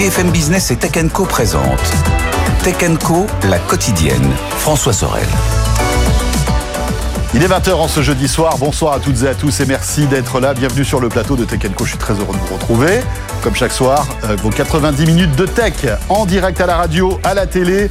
BFM Business et Tech Co présente Tech Co, la quotidienne. François Sorel. Il est 20h en ce jeudi soir. Bonsoir à toutes et à tous et merci d'être là. Bienvenue sur le plateau de Tech Co. Je suis très heureux de vous retrouver. Comme chaque soir, euh, vos 90 minutes de tech en direct à la radio, à la télé.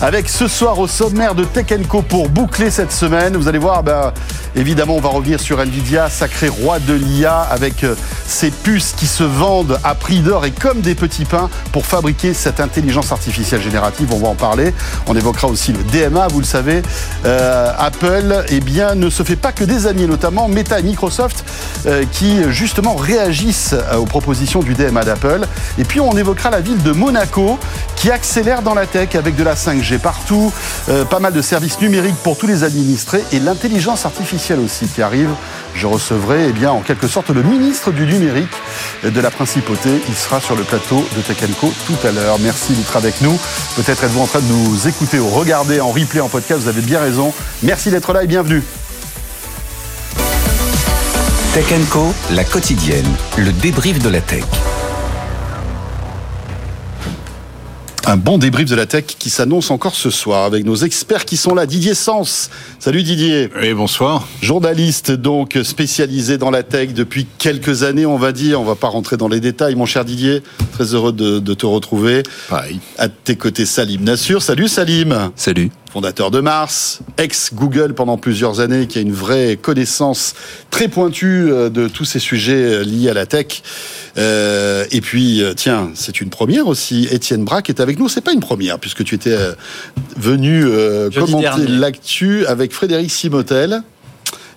Avec ce soir au sommaire de Tech Co pour boucler cette semaine. Vous allez voir, ben, évidemment, on va revenir sur Nvidia, sacré roi de l'IA, avec euh, ces puces qui se vendent à prix d'or et comme des petits pains pour fabriquer cette intelligence artificielle générative. On va en parler. On évoquera aussi le DMA, vous le savez. Euh, Apple, eh bien, ne se fait pas que des amis, notamment Meta et Microsoft, euh, qui justement réagissent euh, aux propositions du DMA d'Apple. Et puis on évoquera la ville de Monaco, qui accélère dans la tech avec de la 5G partout, euh, pas mal de services numériques pour tous les administrés et l'intelligence artificielle aussi qui arrive. Je recevrai eh en quelque sorte le ministre du numérique de la principauté. Il sera sur le plateau de Tech tout à l'heure. Merci d'être avec nous. Peut-être êtes-vous en train de nous écouter ou regarder en replay, en podcast. Vous avez bien raison. Merci d'être là et bienvenue. Tech Co, la quotidienne, le débrief de la tech. Un bon débrief de la tech qui s'annonce encore ce soir avec nos experts qui sont là. Didier Sens. Salut Didier. Oui, bonsoir. Journaliste donc spécialisé dans la tech depuis quelques années, on va dire. On va pas rentrer dans les détails, mon cher Didier. Très heureux de, de te retrouver. Pareil. À tes côtés, Salim Nassur. Salut Salim. Salut fondateur de Mars, ex-Google pendant plusieurs années, qui a une vraie connaissance très pointue euh, de tous ces sujets euh, liés à la tech. Euh, et puis, tiens, c'est une première aussi. Étienne Braque est avec nous. C'est pas une première, puisque tu étais venu commenter l'actu avec Frédéric Simotel.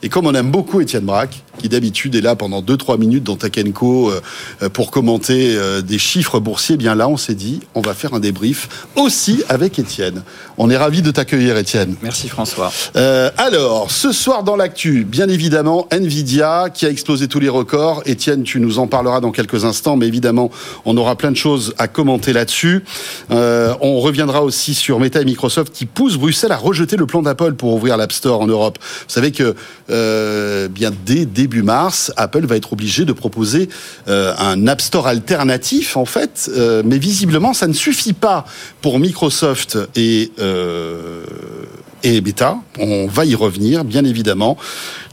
Et comme on aime beaucoup Étienne Braque, qui d'habitude est là pendant 2-3 minutes dans Takenco euh, pour commenter euh, des chiffres boursiers, eh bien là, on s'est dit, on va faire un débrief aussi avec Étienne. On est ravi de t'accueillir, Étienne. Merci François. Euh, alors, ce soir dans l'actu, bien évidemment, Nvidia qui a explosé tous les records. Étienne, tu nous en parleras dans quelques instants, mais évidemment, on aura plein de choses à commenter là-dessus. on reviendra aussi sur Meta et Microsoft qui poussent Bruxelles à rejeter le plan d'Apple pour ouvrir l'App Store en Europe. Vous savez que bien dès début mars, Apple va être obligé de proposer euh, un App Store alternatif, en fait. Euh, mais visiblement, ça ne suffit pas pour Microsoft et, euh, et Beta. On va y revenir, bien évidemment.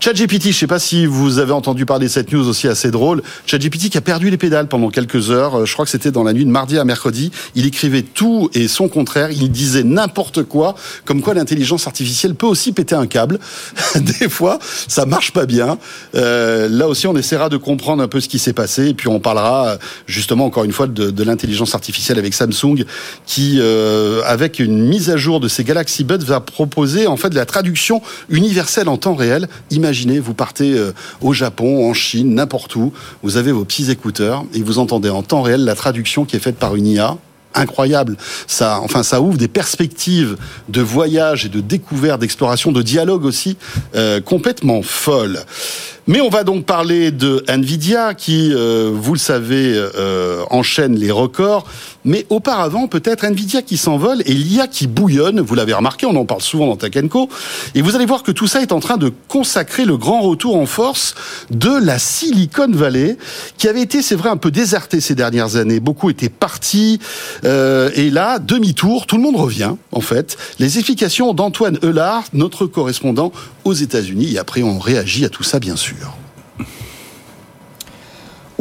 ChatGPT, je ne sais pas si vous avez entendu parler de cette news aussi assez drôle. ChatGPT qui a perdu les pédales pendant quelques heures. Euh, je crois que c'était dans la nuit de mardi à mercredi. Il écrivait tout et son contraire. Il disait n'importe quoi, comme quoi l'intelligence artificielle peut aussi péter un câble. Des fois, ça marche pas bien. Euh, là aussi, on essaiera de comprendre un peu ce qui s'est passé. Et puis, on parlera justement encore une fois de, l'intelligence artificielle avec Samsung, qui, euh, avec une mise à jour de ses Galaxy Buds, va proposer en fait la traduction universelle en temps réel imaginez, vous partez euh, au Japon, en Chine, n'importe où, vous avez vos petits écouteurs et vous entendez en temps réel la traduction qui est faite par une IA incroyable. Ça, enfin, ça ouvre des perspectives de voyage et de découverte, d'exploration, de dialogue aussi euh, complètement folles. Mais on va donc parler de Nvidia qui, euh, vous le savez, euh, enchaîne les records. Mais auparavant, peut-être Nvidia qui s'envole et l'IA qui bouillonne. Vous l'avez remarqué, on en parle souvent dans Takenko. Et vous allez voir que tout ça est en train de consacrer le grand retour en force de la Silicon Valley, qui avait été, c'est vrai, un peu désertée ces dernières années. Beaucoup étaient partis. Euh, et là, demi-tour, tout le monde revient, en fait. Les explications d'Antoine Eulard, notre correspondant aux États-Unis. Et après, on réagit à tout ça, bien sûr. düşüyor.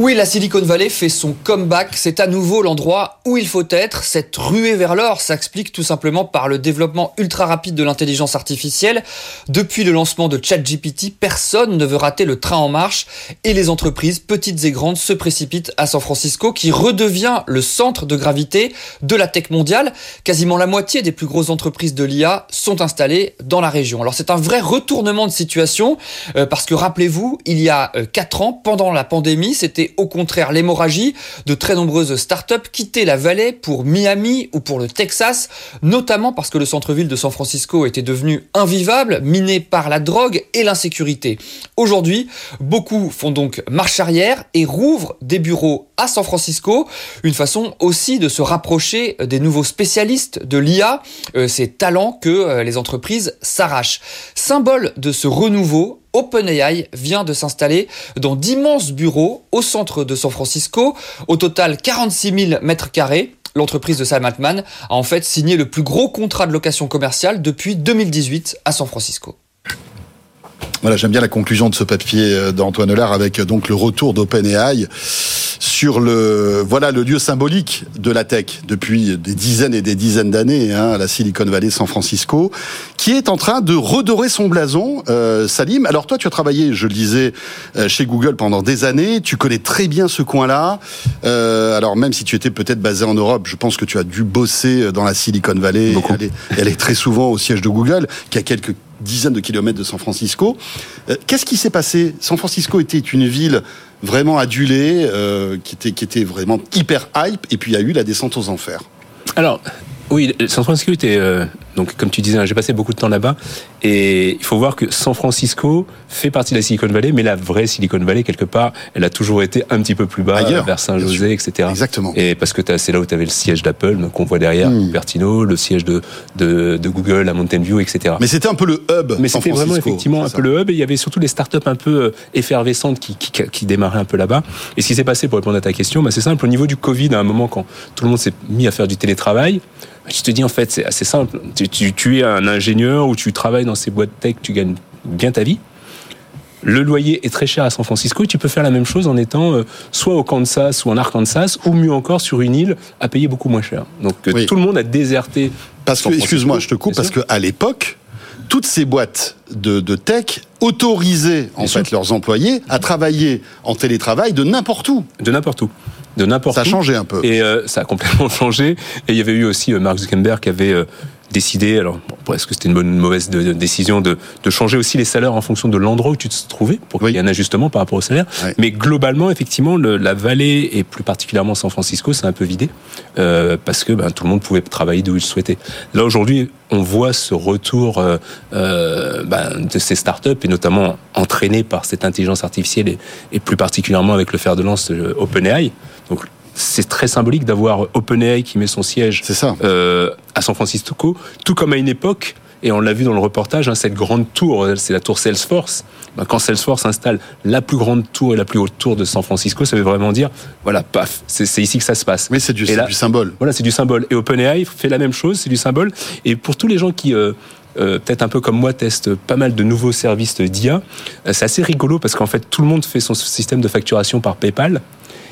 Oui, la Silicon Valley fait son comeback. C'est à nouveau l'endroit où il faut être. Cette ruée vers l'or s'explique tout simplement par le développement ultra rapide de l'intelligence artificielle. Depuis le lancement de ChatGPT, personne ne veut rater le train en marche et les entreprises, petites et grandes, se précipitent à San Francisco qui redevient le centre de gravité de la tech mondiale. Quasiment la moitié des plus grosses entreprises de l'IA sont installées dans la région. Alors c'est un vrai retournement de situation euh, parce que rappelez-vous, il y a 4 euh, ans, pendant la pandémie, c'était au contraire l'hémorragie. De très nombreuses startups quittaient la vallée pour Miami ou pour le Texas, notamment parce que le centre-ville de San Francisco était devenu invivable, miné par la drogue et l'insécurité. Aujourd'hui, beaucoup font donc marche arrière et rouvrent des bureaux à San Francisco, une façon aussi de se rapprocher des nouveaux spécialistes de l'IA, euh, ces talents que euh, les entreprises s'arrachent. Symbole de ce renouveau, OpenAI vient de s'installer dans d'immenses bureaux au centre de San Francisco. Au total, 46 000 mètres carrés. L'entreprise de Sam a en fait signé le plus gros contrat de location commerciale depuis 2018 à San Francisco. Voilà, j'aime bien la conclusion de ce papier euh, d'Antoine Hollard avec euh, donc le retour d'OpenAI sur le voilà le lieu symbolique de la tech depuis des dizaines et des dizaines d'années, hein, la Silicon Valley, San Francisco, qui est en train de redorer son blason. Euh, Salim, alors toi, tu as travaillé, je le disais, chez Google pendant des années. Tu connais très bien ce coin-là. Euh, alors même si tu étais peut-être basé en Europe, je pense que tu as dû bosser dans la Silicon Valley. Elle est, elle est très souvent au siège de Google, qui a quelques dizaines de kilomètres de San Francisco. Euh, Qu'est-ce qui s'est passé? San Francisco était une ville vraiment adulée, euh, qui, était, qui était vraiment hyper hype, et puis il y a eu la descente aux enfers. Alors, oui, San Francisco était, euh, donc comme tu disais, hein, j'ai passé beaucoup de temps là-bas, et il faut voir que San Francisco fait partie de la Silicon Valley, mais la vraie Silicon Valley, quelque part, elle a toujours été un petit peu plus bas, Ailleurs, vers. Saint-José, etc. Exactement. Et parce que t'as- c'est là où tu avais le siège d'Apple, donc qu'on voit derrière, Mm. Cupertino, le siège de, de, de Google à Mountain View, etc. Mais c'était un peu le hub. Mais c'était vraiment effectivement un peu le hub et il y avait surtout les startups un peu euh, effervescentes qui, qui, qui démarraient un peu là-bas. Et ce qui s'est passé pour répondre à ta question, bah, c'est simple. Au niveau du Covid, à un moment quand tout le monde s'est mis à faire du télétravail, tu te dis en fait c'est assez simple. Tu, tu, tu es un ingénieur ou tu travailles dans ces boîtes tech, tu gagnes bien ta vie. Le loyer est très cher à San Francisco et tu peux faire la même chose en étant euh, soit au Kansas ou en Arkansas ou mieux encore sur une île à payer beaucoup moins cher. Donc euh, Oui. tout le monde a déserté. Parce que, San excuse-moi, je te coupe, parce qu'à l'époque, toutes ces boîtes de, de tech autorisaient en fait sûr. leurs employés à travailler en télétravail de n'importe où. De n'importe où. De n'importe Ça a où. changé un peu. Et euh, ça a complètement changé. Et il y avait eu aussi euh, Mark Zuckerberg qui avait euh, décidé, alors bon, est-ce que c'était une bonne une mauvaise de- de- décision de, de changer aussi les salaires en fonction de l'endroit où tu te trouvais pour qu'il Oui. y ait un ajustement par rapport au salaire. Mais globalement, effectivement, le- la vallée et plus particulièrement San Francisco, c'est un peu vidé euh, parce que ben, tout le monde pouvait travailler d'où il souhaitait. Là aujourd'hui, on voit ce retour ben, de ces startups et notamment entraînés par cette intelligence artificielle et, et plus particulièrement avec le fer de lance OpenAI. Donc c'est très symbolique d'avoir OpenAI qui met son siège ça. euh, à San Francisco, tout comme à une époque, et on l'a vu dans le reportage, hein, cette grande tour, c'est la tour Salesforce. Ben, quand Salesforce installe la plus grande tour et la plus haute tour de San Francisco, ça veut vraiment dire, voilà, paf, c'est ici que ça se passe. Oui, c'est du, symbole. Voilà, c'est du symbole. Et OpenAI fait la même chose, c'est du symbole. Et pour tous les gens qui, euh, euh, peut-être un peu comme moi, testent pas mal de nouveaux services d'IA, euh, c'est assez rigolo parce qu'en fait, tout le monde fait son système de facturation par PayPal.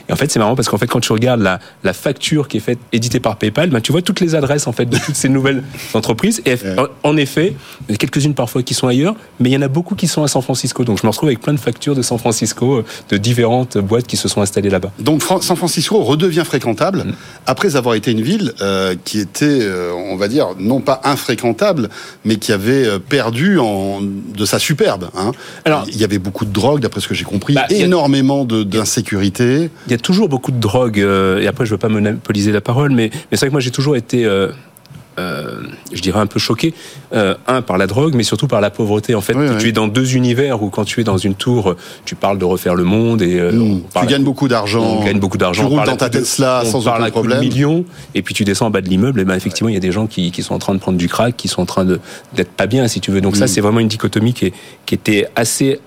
Et en fait, c'est marrant parce qu'en fait, quand tu regardes la, la facture qui est faite, éditée par PayPal, ben, tu vois toutes les adresses en fait de toutes ces nouvelles entreprises. Et en, en effet, il y en a quelques-unes parfois qui sont ailleurs, mais il y en a beaucoup qui sont à San Francisco. Donc, je me retrouve avec plein de factures de San Francisco, euh, de différentes boîtes qui se sont installées là-bas. Donc Fran- San Francisco redevient fréquentable Mm. après avoir été une ville euh, qui était, euh, on va dire, non pas infréquentable, mais qui avait perdu en, de sa superbe. Hein. Alors- il y avait beaucoup de drogue, d'après ce que j'ai compris, Bah, énormément d'insécurité. Il a toujours beaucoup de drogue, euh, et après je veux pas monopoliser la parole, mais, mais c'est vrai que moi j'ai toujours été, euh, euh, je dirais un peu choqué, un par la drogue, mais surtout par la pauvreté. En fait, Oui, que oui. tu es dans deux univers où quand tu es dans une tour, tu parles de refaire le monde et euh, Mm. on Tu gagnes beaucoup d'argent. on gagne beaucoup d'argent. Tu roules dans ta Tesla sans aucun à coup de problème. millions, et puis tu descends en bas de l'immeuble, et ben effectivement il y a des gens qui, qui sont en train de prendre du crack, qui sont en train d'être pas bien, si tu veux. Donc ça Mm. c'est vraiment une dichotomie qui, est- qui était assez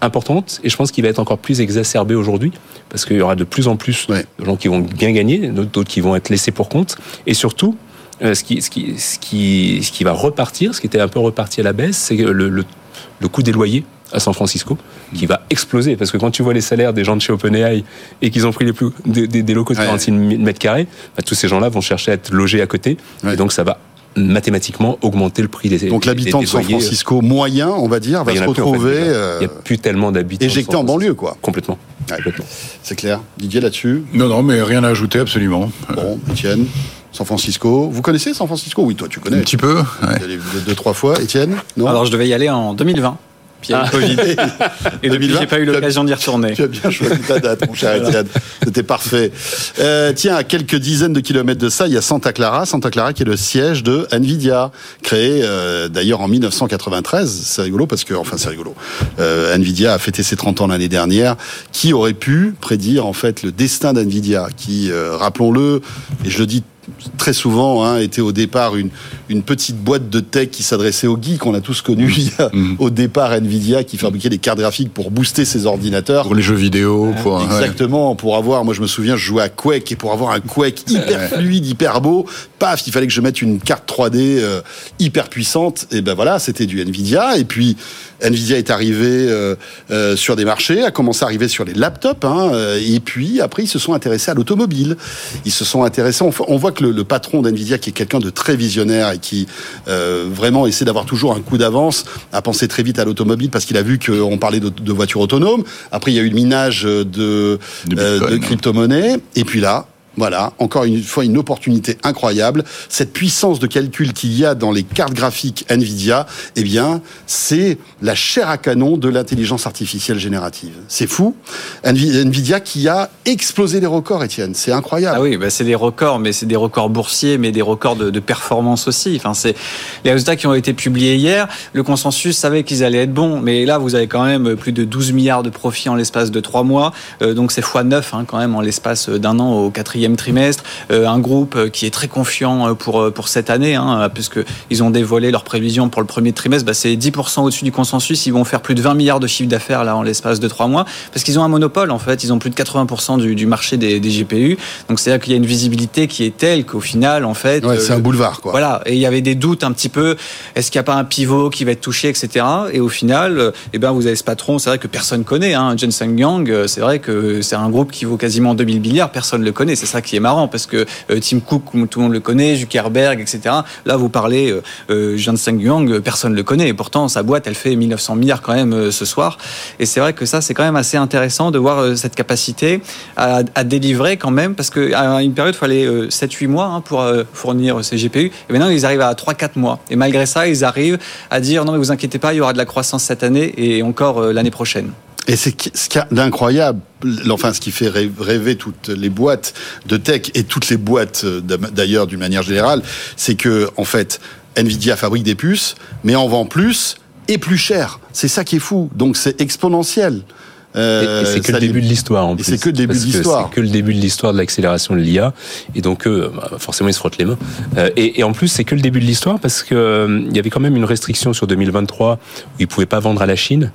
importante et je pense qu'il va être encore plus exacerbé aujourd'hui parce qu'il y aura de plus en plus Ouais. de gens qui vont bien gagner, d'autres qui vont être laissés pour compte et surtout euh, ce qui, ce, qui, ce, qui, ce qui va repartir, ce qui était un peu reparti à la baisse, c'est le, le, le coût des loyers à San Francisco qui va exploser parce que quand tu vois les salaires des gens de chez OpenAI et qu'ils ont pris les plus, des, des- des locaux de Ouais. 46 000 mètres carrés, bah, tous ces gens-là vont chercher à être logés à côté Ouais. et donc ça va mathématiquement augmenter le prix des Donc l'habitant de San. Francisco moyen, on va dire, va se retrouver euh, Il n'y a plus tellement d'habitants. éjecté en banlieue, quoi. Complètement. Ouais. Complètement. C'est clair. Didier là-dessus. Non, non, mais rien à ajouter, absolument. Bon, Étienne, San Francisco. Vous connaissez San Francisco? Oui, toi, tu connais. Un petit peu. ouais. Deux, trois fois. Étienne? Non? Alors je devais y aller en 2020. Puis il y a eu le Covid. Et depuis, 2020, j'ai pas eu l'occasion d'y retourner. Tu as bien choisi ta date, mon cher Étienne. C'était parfait. Euh, tiens, à quelques dizaines de kilomètres de ça, il y a Santa Clara. Santa Clara qui est le siège de Nvidia, créé euh, d'ailleurs en 1993. C'est rigolo parce que, enfin, c'est rigolo. Euh, Nvidia a fêté ses 30 ans l'année dernière. Qui aurait pu prédire en fait le destin d'Nvidia, qui, euh, rappelons-le, et je le dis très souvent hein, était au départ une, une petite boîte de tech qui s'adressait aux geeks. On a tous connu mm. au départ Nvidia qui fabriquait des cartes graphiques pour booster ses ordinateurs. Pour les jeux vidéo. Pour, Exactement. Pour avoir, moi je me souviens, je jouais à Quake et pour avoir un Quake hyper fluide, hyper beau, paf, il fallait que je mette une carte 3D euh, hyper puissante. Et ben voilà, c'était du Nvidia. Et puis Nvidia est arrivé euh, euh, sur des marchés, a commencé à arriver sur les laptops, hein, et puis après ils se sont intéressés à l'automobile. Ils se sont intéressés. On, voit que le, patron d'Nvidia, qui est quelqu'un de très visionnaire et qui vraiment essaie d'avoir toujours un coup d'avance, a pensé très vite à l'automobile parce qu'il a vu qu'on parlait de, voitures autonomes. Après il y a eu le minage de, de, de crypto-monnaies, et puis là voilà, encore une fois une opportunité incroyable. Cette puissance de calcul qu'il y a dans les cartes graphiques Nvidia, eh bien, c'est la chair à canon de l'intelligence artificielle générative. C'est fou. Nvidia qui a explosé les records, Étienne. C'est incroyable. Ah oui, bah c'est des records, mais c'est des records boursiers, mais des records de, performance aussi. Enfin, c'est les résultats qui ont été publiés hier. Le consensus savait qu'ils allaient être bons, mais là, vous avez quand même plus de 12 milliards de profits en l'espace de trois mois. Euh, donc c'est x 9 hein, quand même en l'espace d'un an au quatrième trimestre, euh, un groupe euh, qui est très confiant euh, pour, pour cette année, hein, puisqu'ils ont dévoilé leurs prévisions pour le premier trimestre, bah, c'est 10% au-dessus du consensus, ils vont faire plus de 20 milliards de chiffre d'affaires là en l'espace de 3 mois, parce qu'ils ont un monopole en fait, ils ont plus de 80% du, du, marché des, des GPU, donc c'est-à-dire qu'il y a une visibilité qui est telle qu'au final, en fait... c'est un boulevard, quoi. Voilà, et il y avait des doutes un petit peu, est-ce qu'il n'y a pas un pivot qui va être touché, etc. Et au final, eh ben, vous avez ce patron, c'est vrai que personne connaît, hein, Jensen Yang, c'est vrai que c'est un groupe qui vaut quasiment 2000 milliards, personne ne le connaît, c'est ça qui est marrant parce que euh, Tim Cook, tout le monde le connaît, Zuckerberg, etc. Là, vous parlez euh, euh Jensen Yang, personne ne le connaît. Et pourtant, sa boîte, elle fait 1900 milliards quand même euh, ce soir. Et c'est vrai que ça, c'est quand même assez intéressant de voir cette capacité à, délivrer quand même, parce qu'à une période, il fallait 7-8 mois hein, pour fournir ces GPU. Et maintenant, ils arrivent à 3-4 mois. Et malgré ça, ils arrivent à dire non, mais vous inquiétez pas, il y aura de la croissance cette année et encore l'année prochaine. Et c'est ce qu'il y a d'incroyable, enfin ce qui fait rêver toutes les boîtes de tech et toutes les boîtes euh, d'ailleurs d'une manière générale, c'est que en fait Nvidia fabrique des puces, mais en vend plus et plus cher. C'est ça qui est fou. Donc c'est exponentiel. Euh, c'est que le début de l'histoire en plus. C'est que le début de l'histoire. C'est que le début de l'histoire de l'accélération de l'IA. Et donc, euh, bah, forcément, ils se frottent les mains. Euh, et, et, en plus, c'est que le début de l'histoire parce que il y avait quand même une restriction sur 2023 où ils pouvaient pas vendre à la Chine,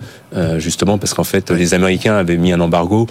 justement parce qu'en fait, les Américains avaient mis un embargo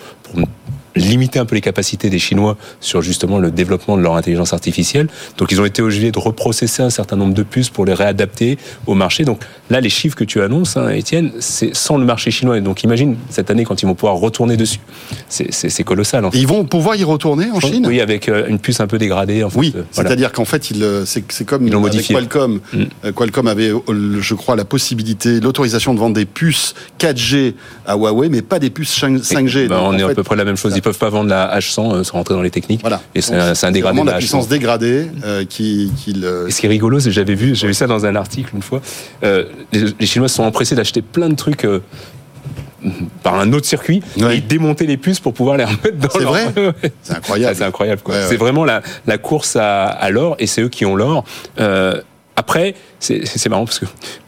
limiter un peu les capacités des Chinois sur justement le développement de leur intelligence artificielle. Donc ils ont été obligés de reprocesser un certain nombre de puces pour les réadapter au marché. Donc là, les chiffres que tu annonces, hein, Étienne, c'est sans le marché chinois. Donc imagine cette année quand ils vont pouvoir retourner dessus. C'est colossal. En fait. ils vont pouvoir y retourner en Chine? Oui, avec euh, une puce un peu dégradée. En fait. Oui, euh, c'est-à-dire qu'en fait, euh, c'est comme ils avec Qualcomm. Mm. Qualcomm avait, je crois, la possibilité, l'autorisation de vendre des puces 4G à Huawei, mais pas des puces 5G. Ben, on est à peu près la même chose. Ils peuvent pas vendre la H100 euh, sans rentrer dans les techniques. Voilà. Et c'est un, dégradé. Vraiment la puissance dégradée euh, qui, qui le... Et ce qui est rigolo, c'est j'avais vu, j'ai vu ça dans un article une fois. Euh, les, Chinois se sont empressés d'acheter plein de trucs. par un autre circuit et démonter les puces pour pouvoir les remettre dans C'est vrai C'est incroyable. c'est incroyable. c'est vraiment la, la course à, à l'or et c'est eux qui ont l'or. Euh, après, c'est marrant parce que,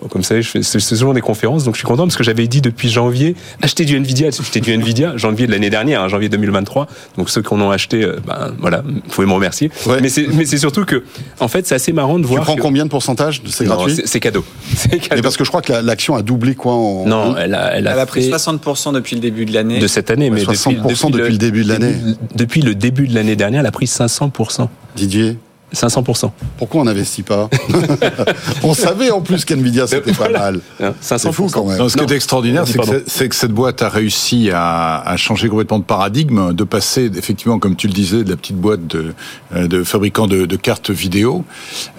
comme ça, je fais souvent des conférences, donc je suis content parce que j'avais dit depuis janvier, acheter du Nvidia, acheter du Nvidia, janvier de l'année dernière, hein, janvier 2023. Donc ceux qui en ont acheté, euh, ben voilà, vous pouvez me remercier. Mais c'est surtout que, en fait, c'est assez marrant de voir. Tu prends combien de pourcentage C'est gratuit C'est cadeau. cadeau. parce que je crois que l'action a doublé quoi en... Non, elle a, elle a, pris 60% depuis le début de l'année. De cette année, mais 60% depuis, le, début de l'année. Depuis le début de l'année dernière, elle a pris 500%. Didier 500%. Pourquoi on n'investit pas On savait en plus qu'NVIDIA c'était pas mal. C'est fou quand même. ce qui est extraordinaire, c'est que, cette boîte a réussi à, changer complètement de paradigme, de passer effectivement, comme tu le disais, de la petite boîte de, euh, de fabricants de, cartes vidéo,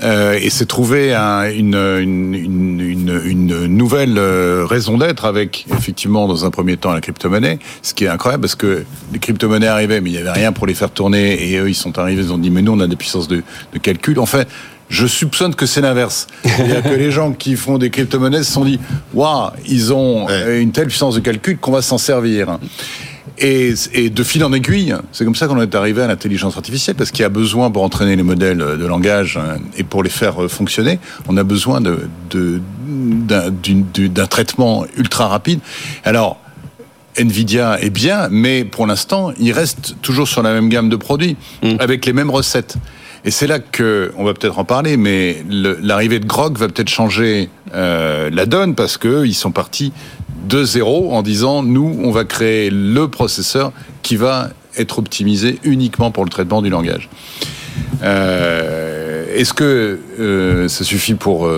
euh, et s'est trouvé une, une, une, nouvelle euh, raison d'être avec effectivement dans un premier temps la crypto-monnaie, ce qui est incroyable parce que les crypto-monnaies arrivaient, mais il n'y avait rien pour les faire tourner, et eux ils sont arrivés, ils ont dit mais nous on a des puissances de de calcul. Enfin, je soupçonne que c'est l'inverse. C'est-à-dire que les gens qui font des crypto-monnaies se sont dit Waouh, ils ont une telle puissance de calcul qu'on va s'en servir. Et, de fil en aiguille, c'est comme ça qu'on est arrivé à l'intelligence artificielle, parce qu'il y a besoin pour entraîner les modèles de langage hein, et pour les faire fonctionner, on a besoin de, d'un traitement ultra rapide. Alors, Nvidia est bien, mais pour l'instant, il reste toujours sur la même gamme de produits, mm. avec les mêmes recettes. Et c'est là que on va peut-être en parler, mais l'arrivée de Grok va peut-être changer euh, la donne parce que ils sont partis de zéro en disant nous, on va créer le processeur qui va être optimisé uniquement pour le traitement du langage. Euh, Est-ce que euh, ça suffit pour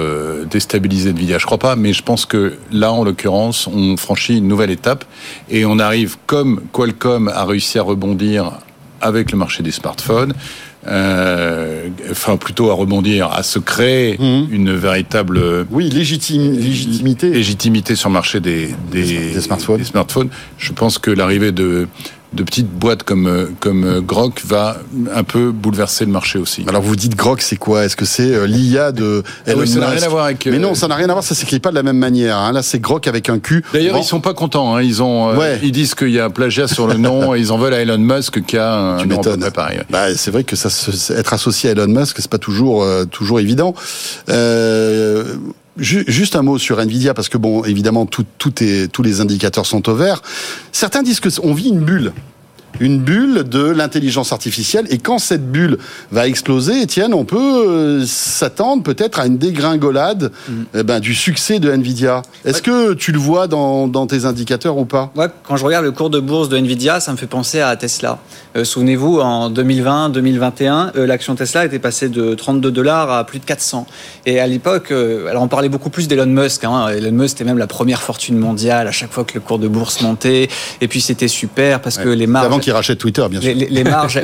déstabiliser Nvidia? Je crois pas, mais je pense que là, en l'occurrence, on franchit une nouvelle étape et on arrive, comme Qualcomm a réussi à rebondir avec le marché des smartphones, euh, enfin plutôt à rebondir, à se créer mmh. une véritable oui légitime, légitimité légitimité sur le marché des, des, des, smartphones. des smartphones. Je pense que l'arrivée de de petites boîtes comme euh, comme euh, Grok va un peu bouleverser le marché aussi. Alors vous dites Grok, c'est quoi? Est-ce que c'est euh, l'IA de ah Elon oui, ça n'a rien à voir avec. Mais non, ça n'a rien à voir. Ça s'écrit pas de la même manière. Hein. Là, c'est Grok avec un Q. D'ailleurs, bon. ils sont pas contents. Hein. Ils ont, ouais. ils disent qu'il y a un plagiat sur le nom. et ils en veulent à Elon Musk qui a un tu nom pareil. Bah, c'est vrai que ça, être associé à Elon Musk, c'est pas toujours toujours évident. Euh, Juste un mot sur Nvidia parce que bon, évidemment, tous les indicateurs sont au vert. Certains disent que on vit une bulle une bulle de l'intelligence artificielle. Et quand cette bulle va exploser, Étienne, on peut euh, s'attendre peut-être à une dégringolade mm. eh ben, du succès de Nvidia. Est-ce que tu le vois dans, dans, tes indicateurs ou pas? Ouais, Quand je regarde le cours de bourse de Nvidia, ça me fait penser à Tesla. Euh, Souvenez-vous, en 2020-2021, euh, l'action Tesla était passée de 32 dollars à plus de 400. Et à l'époque, euh, alors on parlait beaucoup plus d'Elon Musk. Hein. Elon Musk était même la première fortune mondiale à chaque fois que le cours de bourse montait. Et puis c'était super parce ouais. que les marges qui rachète Twitter, bien sûr. Les, les, les marges,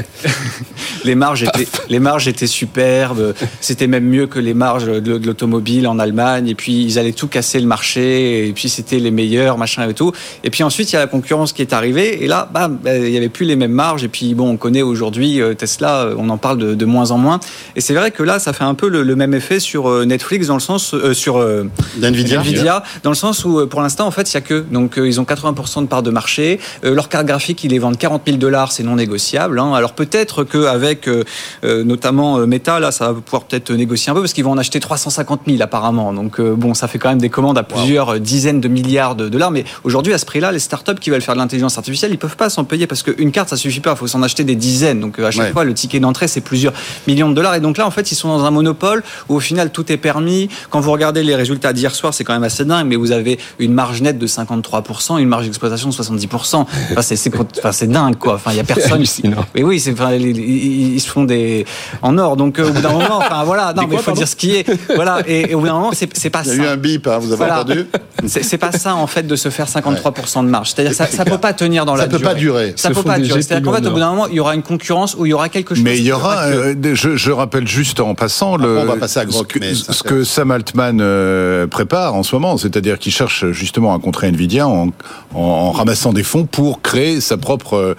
les marges étaient, les marges étaient superbes. C'était même mieux que les marges de, de l'automobile en Allemagne. Et puis ils allaient tout casser le marché. Et puis c'était les meilleurs, machin et tout. Et puis ensuite il y a la concurrence qui est arrivée. Et là, bam, il y avait plus les mêmes marges. Et puis bon, on connaît aujourd'hui Tesla. On en parle de, de, moins en moins. Et c'est vrai que là, ça fait un peu le, le, même effet sur Netflix dans le sens euh, sur euh, Nvidia. Nvidia, dans le sens où pour l'instant en fait il y a que donc ils ont 80% de part de marché. leur carte graphique ils les vendent 40 000 dollars c'est non négociable. Hein. Alors peut-être qu'avec euh, euh, notamment euh, Meta, là, ça va pouvoir peut-être négocier un peu parce qu'ils vont en acheter 350 000 apparemment. Donc euh, bon, ça fait quand même des commandes à plusieurs wow. dizaines de milliards de dollars. Mais aujourd'hui, à ce prix-là, les startups qui veulent faire de l'intelligence artificielle, ils peuvent pas s'en payer parce qu'une carte, ça suffit pas. Il faut s'en acheter des dizaines. Donc à chaque ouais. fois, le ticket d'entrée, c'est plusieurs millions de dollars. Et donc là, en fait, ils sont dans un monopole où au final, tout est permis. Quand vous regardez les résultats d'hier soir, c'est quand même assez dingue. Mais vous avez une marge nette de 53%, une marge d'exploitation de 70%. Enfin, c'est enfin, dingue, quoi. Enfin, il y a personne. Mais oui, c'est, enfin, ils, ils, se font des en or. Donc euh, au bout d'un moment, enfin voilà, non, mais il faut dire ce qui est. Voilà, et, et, au bout d'un moment, c'est, c'est pas ça. Il y a eu un bip, hein, vous avez voilà. entendu c'est, c'est pas ça en fait de se faire 53% de marge. C'est-à-dire ça, ça peut pas tenir dans ça la durée. Ça peut pas durer. Ça peut pas durer. C'est-à-dire qu'en fait, au bout d'un moment, il y aura une concurrence où il y aura quelque chose. Mais il y aura. Euh, je, je, rappelle juste en passant le. On va passer à ce que, ce que Sam Altman euh, prépare en ce moment, c'est-à-dire qu'il cherche justement à contrer Nvidia en, en, en, ramassant des fonds pour créer sa propre euh,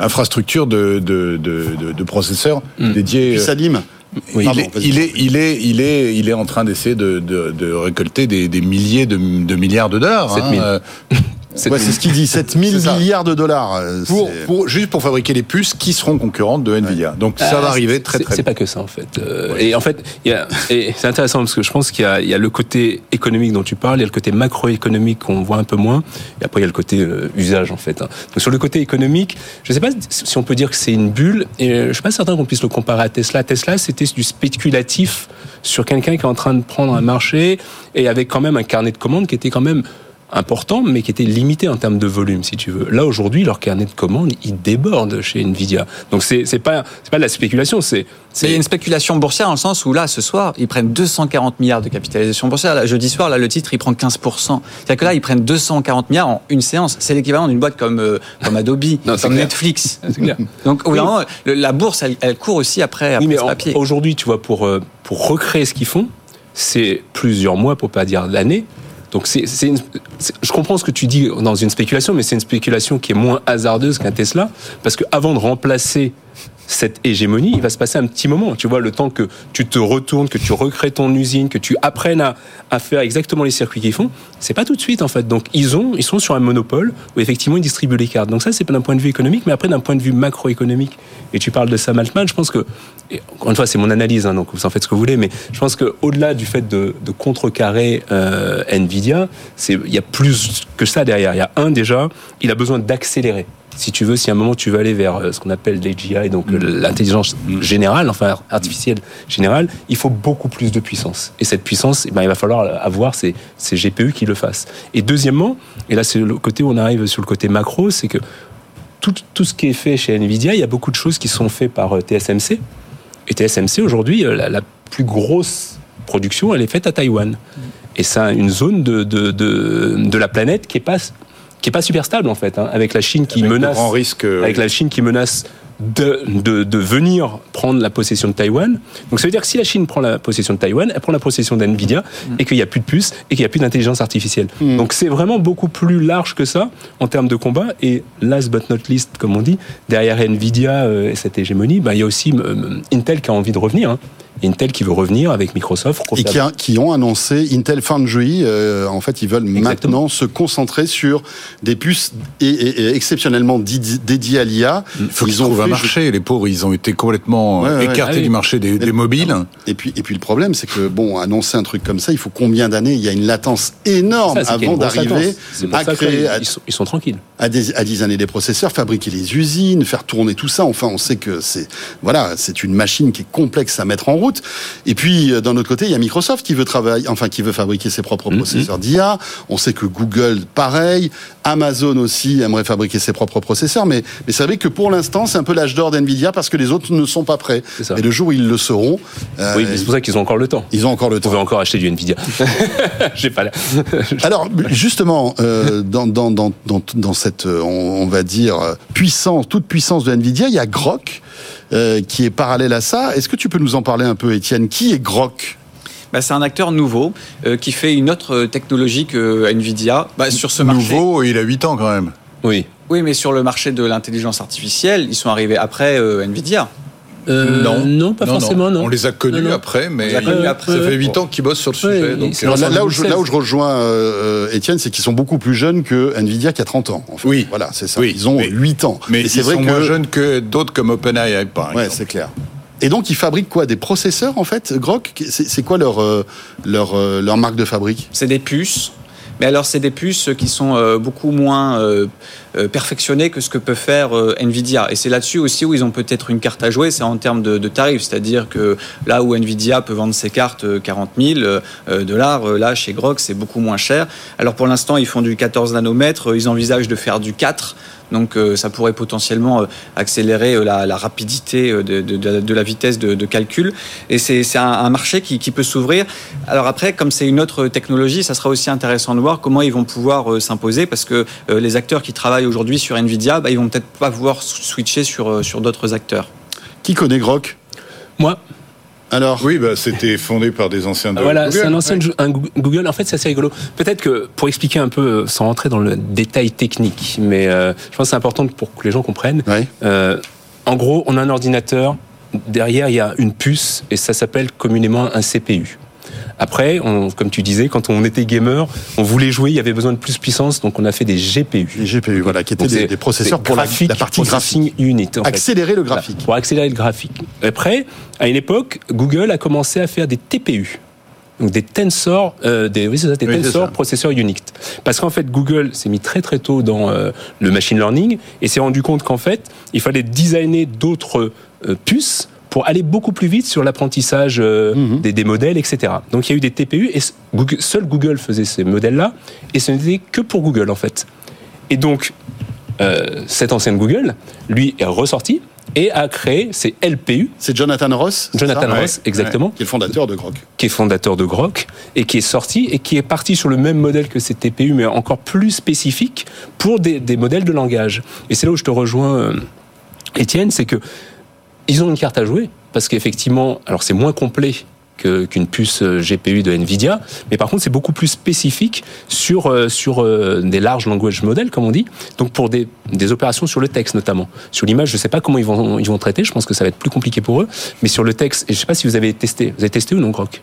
infrastructure de, de, de, de, de processeurs mmh. dédiés. Salim, oui, Pardon, il, est, il, est, il, est, il est en train d'essayer de, de, de récolter des, des milliers de, de, milliards de dollars. 7 000. Hein. Ouais, c'est ce qu'il dit, 7000 milliards de dollars. Euh, pour, pour, juste pour fabriquer les puces qui seront concurrentes de Nvidia. Ouais. Donc ça ah, va arriver très très C'est pas que ça en fait. Euh, ouais. Et en fait, y a, et c'est intéressant parce que je pense qu'il y a, il y a le côté économique dont tu parles, il y a le côté macroéconomique qu'on voit un peu moins, et après il y a le côté euh, usage en fait. Hein. Donc sur le côté économique, je sais pas si on peut dire que c'est une bulle, et je suis pas certain qu'on puisse le comparer à Tesla. Tesla, c'était du spéculatif sur quelqu'un qui est en train de prendre un marché et avec quand même un carnet de commandes qui était quand même important, mais qui était limité en termes de volume, si tu veux. Là, aujourd'hui, leur carnet de commandes, il déborde chez Nvidia. Donc, c'est, c'est pas, pas de la spéculation, c'est, c'est une spéculation boursière dans le sens où là, ce soir, ils prennent 240 milliards de capitalisation boursière. Là, jeudi soir, là, le titre, il prend 15%. C'est-à-dire que là, ils prennent 240 milliards en une séance. C'est l'équivalent d'une boîte comme, euh, comme Adobe, non, comme Netflix. Donc, oui. La bourse, elle, elle, court aussi après, après oui, mais ce papier. Aujourd'hui, tu vois, pour, euh, pour recréer ce qu'ils font, c'est plusieurs mois, pour pas dire l'année. Donc c'est, je comprends ce que tu dis dans une spéculation, mais c'est une spéculation qui est moins hasardeuse qu'un Tesla, parce que avant de remplacer cette hégémonie, il va se passer un petit moment. Tu vois, le temps que tu te retournes, que tu recrées ton usine, que tu apprennes à, à faire exactement les circuits qu'ils font, c'est pas tout de suite en fait. Donc ils ont, ils sont sur un monopole où effectivement ils distribuent les cartes. Donc ça c'est pas d'un point de vue économique, mais après d'un point de vue macroéconomique. Et tu parles de Sam Altman, je pense que, encore une fois c'est mon analyse, hein, donc vous en faites ce que vous voulez, mais je pense que au-delà du fait de, de contrecarrer euh, Nvidia, c'est il y a plus que ça derrière. Il y a un déjà, il a besoin d'accélérer si tu veux, si à un moment tu veux aller vers euh, ce qu'on appelle l'AGI, donc euh, l'intelligence générale, enfin artificielle générale, il faut beaucoup plus de puissance. Et cette puissance, eh ben, il va falloir avoir ces, ces GPU qui le fassent. Et deuxièmement, et là c'est le côté où on arrive sur le côté macro, c'est que tout, tout, ce qui est fait chez Nvidia, il y a beaucoup de choses qui sont faites par TSMC. Et TSMC aujourd'hui, la, plus grosse production, elle est faite à Taïwan. Et c'est une zone de, de, de, de, la planète qui est pas qui est pas super stable en fait, hein, avec la Chine qui avec menace, risque, avec la Chine qui menace de, de, de, venir prendre la possession de Taïwan. Donc ça veut dire que si la Chine prend la possession de Taïwan, elle prend la possession d'NVIDIA mmh. et qu'il n'y a plus de puces et qu'il n'y a plus d'intelligence artificielle. Mmh. Donc c'est vraiment beaucoup plus large que ça en termes de combat. Et last but not least, comme on dit, derrière NVIDIA euh, et cette hégémonie, ben, il y a aussi euh, Intel qui a envie de revenir. Hein. Intel qui veut revenir avec Microsoft. Et qui, a, qui, ont annoncé Intel Foundry. Euh, en fait, ils veulent Exactement. maintenant se concentrer sur des puces et, et, et exceptionnellement dédiées à l'IA. Il faut qu'ils trouvent un marché. Les pauvres, ils ont été complètement ouais, ouais, écartés ouais. du marché des, des mobiles. Et puis, et puis le problème, c'est que bon, annoncer un truc comme ça, il faut combien d'années? Il y a une latence énorme ça, avant d'arriver à créer. À, ils, sont, ils, sont, tranquilles. À, des, à designer des processeurs, fabriquer les usines, faire tourner tout ça. Enfin, on sait que c'est voilà, c'est une machine qui est complexe à mettre en route. Et puis, d'un autre côté, il y a Microsoft qui veut travailler, enfin, qui veut fabriquer ses propres mm -hmm. processeurs d'IA. On sait que Google, pareil. Amazon aussi aimerait fabriquer ses propres processeurs. Mais, mais c'est vrai que pour l'instant, c'est un peu l'âge d'or d'NVIDIA parce que les autres ne sont pas prêts. Et le jour où ils le seront. Euh, oui, c'est pour ça qu'ils ont encore le temps. Ils ont encore le temps. Vous pouvez encore acheter du NVIDIA. J'ai pas. Alors, justement, euh, dans, dans, dans, dans, dans cette, on, on va dire, puissance, toute puissance de NVIDIA, il y a Grok. Euh, qui est parallèle à ça. Est-ce que tu peux nous en parler un peu, Étienne? Qui est Grok? Bah, c'est un acteur nouveau euh, qui fait une autre technologie que Nvidia bah, sur ce marché. Nouveau, il a 8 ans quand même. Oui. Oui, mais sur le marché de l'intelligence artificielle, ils sont arrivés après euh, Nvidia. Euh, non, non, pas non, forcément. Non. On les a connus non, après, mais connus après. ça fait 8 ans qu'ils bossent sur le sujet. Ouais, donc là, là, où je, là, où je, rejoins euh, Étienne, c'est qu'ils sont beaucoup plus jeunes que Nvidia qui a 30 ans. En fait. Oui, voilà, c'est ça. Oui, ils ont mais, 8 ans. Mais c'est vrai sont que... moins jeunes que d'autres comme OpenAI, par exemple. Ouais, c'est clair. Et donc, ils fabriquent quoi Des processeurs, en fait Grok? C'est quoi leur, euh, leur, leur marque de fabrique? C'est des puces mais alors, c'est des puces qui sont euh, beaucoup moins euh, euh, perfectionnées que ce que peut faire Nvidia. Et c'est là-dessus aussi où ils ont peut-être une carte à jouer, c'est en termes de, tarifs. C'est-à-dire que là où Nvidia peut vendre ses cartes 40 000 dollars, là, chez Grok, c'est beaucoup moins cher. Alors, pour l'instant, ils font du 14 nanomètres. Ils envisagent de faire du 4. Donc euh, ça pourrait potentiellement euh, accélérer euh, la, rapidité de, la vitesse de, calcul. Et c'est un, un, marché qui, qui peut s'ouvrir. Alors après, comme c'est une autre technologie, ça sera aussi intéressant de voir comment ils vont pouvoir s'imposer parce que les acteurs qui travaillent aujourd'hui sur Nvidia, bah, ils vont peut-être pas pouvoir switcher sur, sur d'autres acteurs. Qui connaît Grok? Moi. Alors? Oui, bah, c'était fondé par des anciens de voilà, Google. c'est un ancien ouais. un Google. En fait, c'est assez rigolo. Peut-être que pour expliquer un peu, sans rentrer dans le détail technique, mais euh, je pense que c'est important pour que les gens comprennent. Ouais. Euh, en gros, on a un ordinateur. Derrière, il y a une puce et ça s'appelle communément un CPU. Après, on, comme tu disais, quand on était gamer, on voulait jouer, il y avait besoin de plus de puissance, donc on a fait des GPU. Des GPU, voilà, qui étaient des, des, processeurs pour la, la, partie graphique. unit. En accélérer fait. le graphique. Voilà, pour accélérer le graphique. Après, à une époque, Google a commencé à faire des TPU. Donc des tensors, euh, des, oui, ça, des oui, tensors processeurs Unix. Parce qu'en fait, Google s'est mis très très tôt dans euh, le machine learning et s'est rendu compte qu'en fait, il fallait designer d'autres euh, puces pour aller beaucoup plus vite sur l'apprentissage euh, mmh. des, des, modèles, etc. Donc il y a eu des TPU et Google, seul Google faisait ces modèles-là et ce n'était que pour Google en fait. Et donc euh, cette ancienne Google, lui, est ressorti et a créé ces LPU. C'est Jonathan Ross Jonathan ça? Ross, ouais, exactement. Ouais, qui est le fondateur de Grok. Qui est fondateur de Grok et qui est sorti et qui est parti sur le même modèle que ces TPU, mais encore plus spécifique pour des, des modèles de langage. Et c'est là où je te rejoins, euh, Étienne, c'est que ils ont une carte à jouer parce qu'effectivement, alors c'est moins complet qu'une puce euh, GPU de Nvidia, mais par contre c'est beaucoup plus spécifique sur euh, sur euh, des larges language models comme on dit. Donc pour des, des opérations sur le texte notamment. Sur l'image, je sais pas comment ils vont ils vont traiter, je pense que ça va être plus compliqué pour eux, mais sur le texte, et je sais pas si vous avez testé. Vous avez testé ou non Grok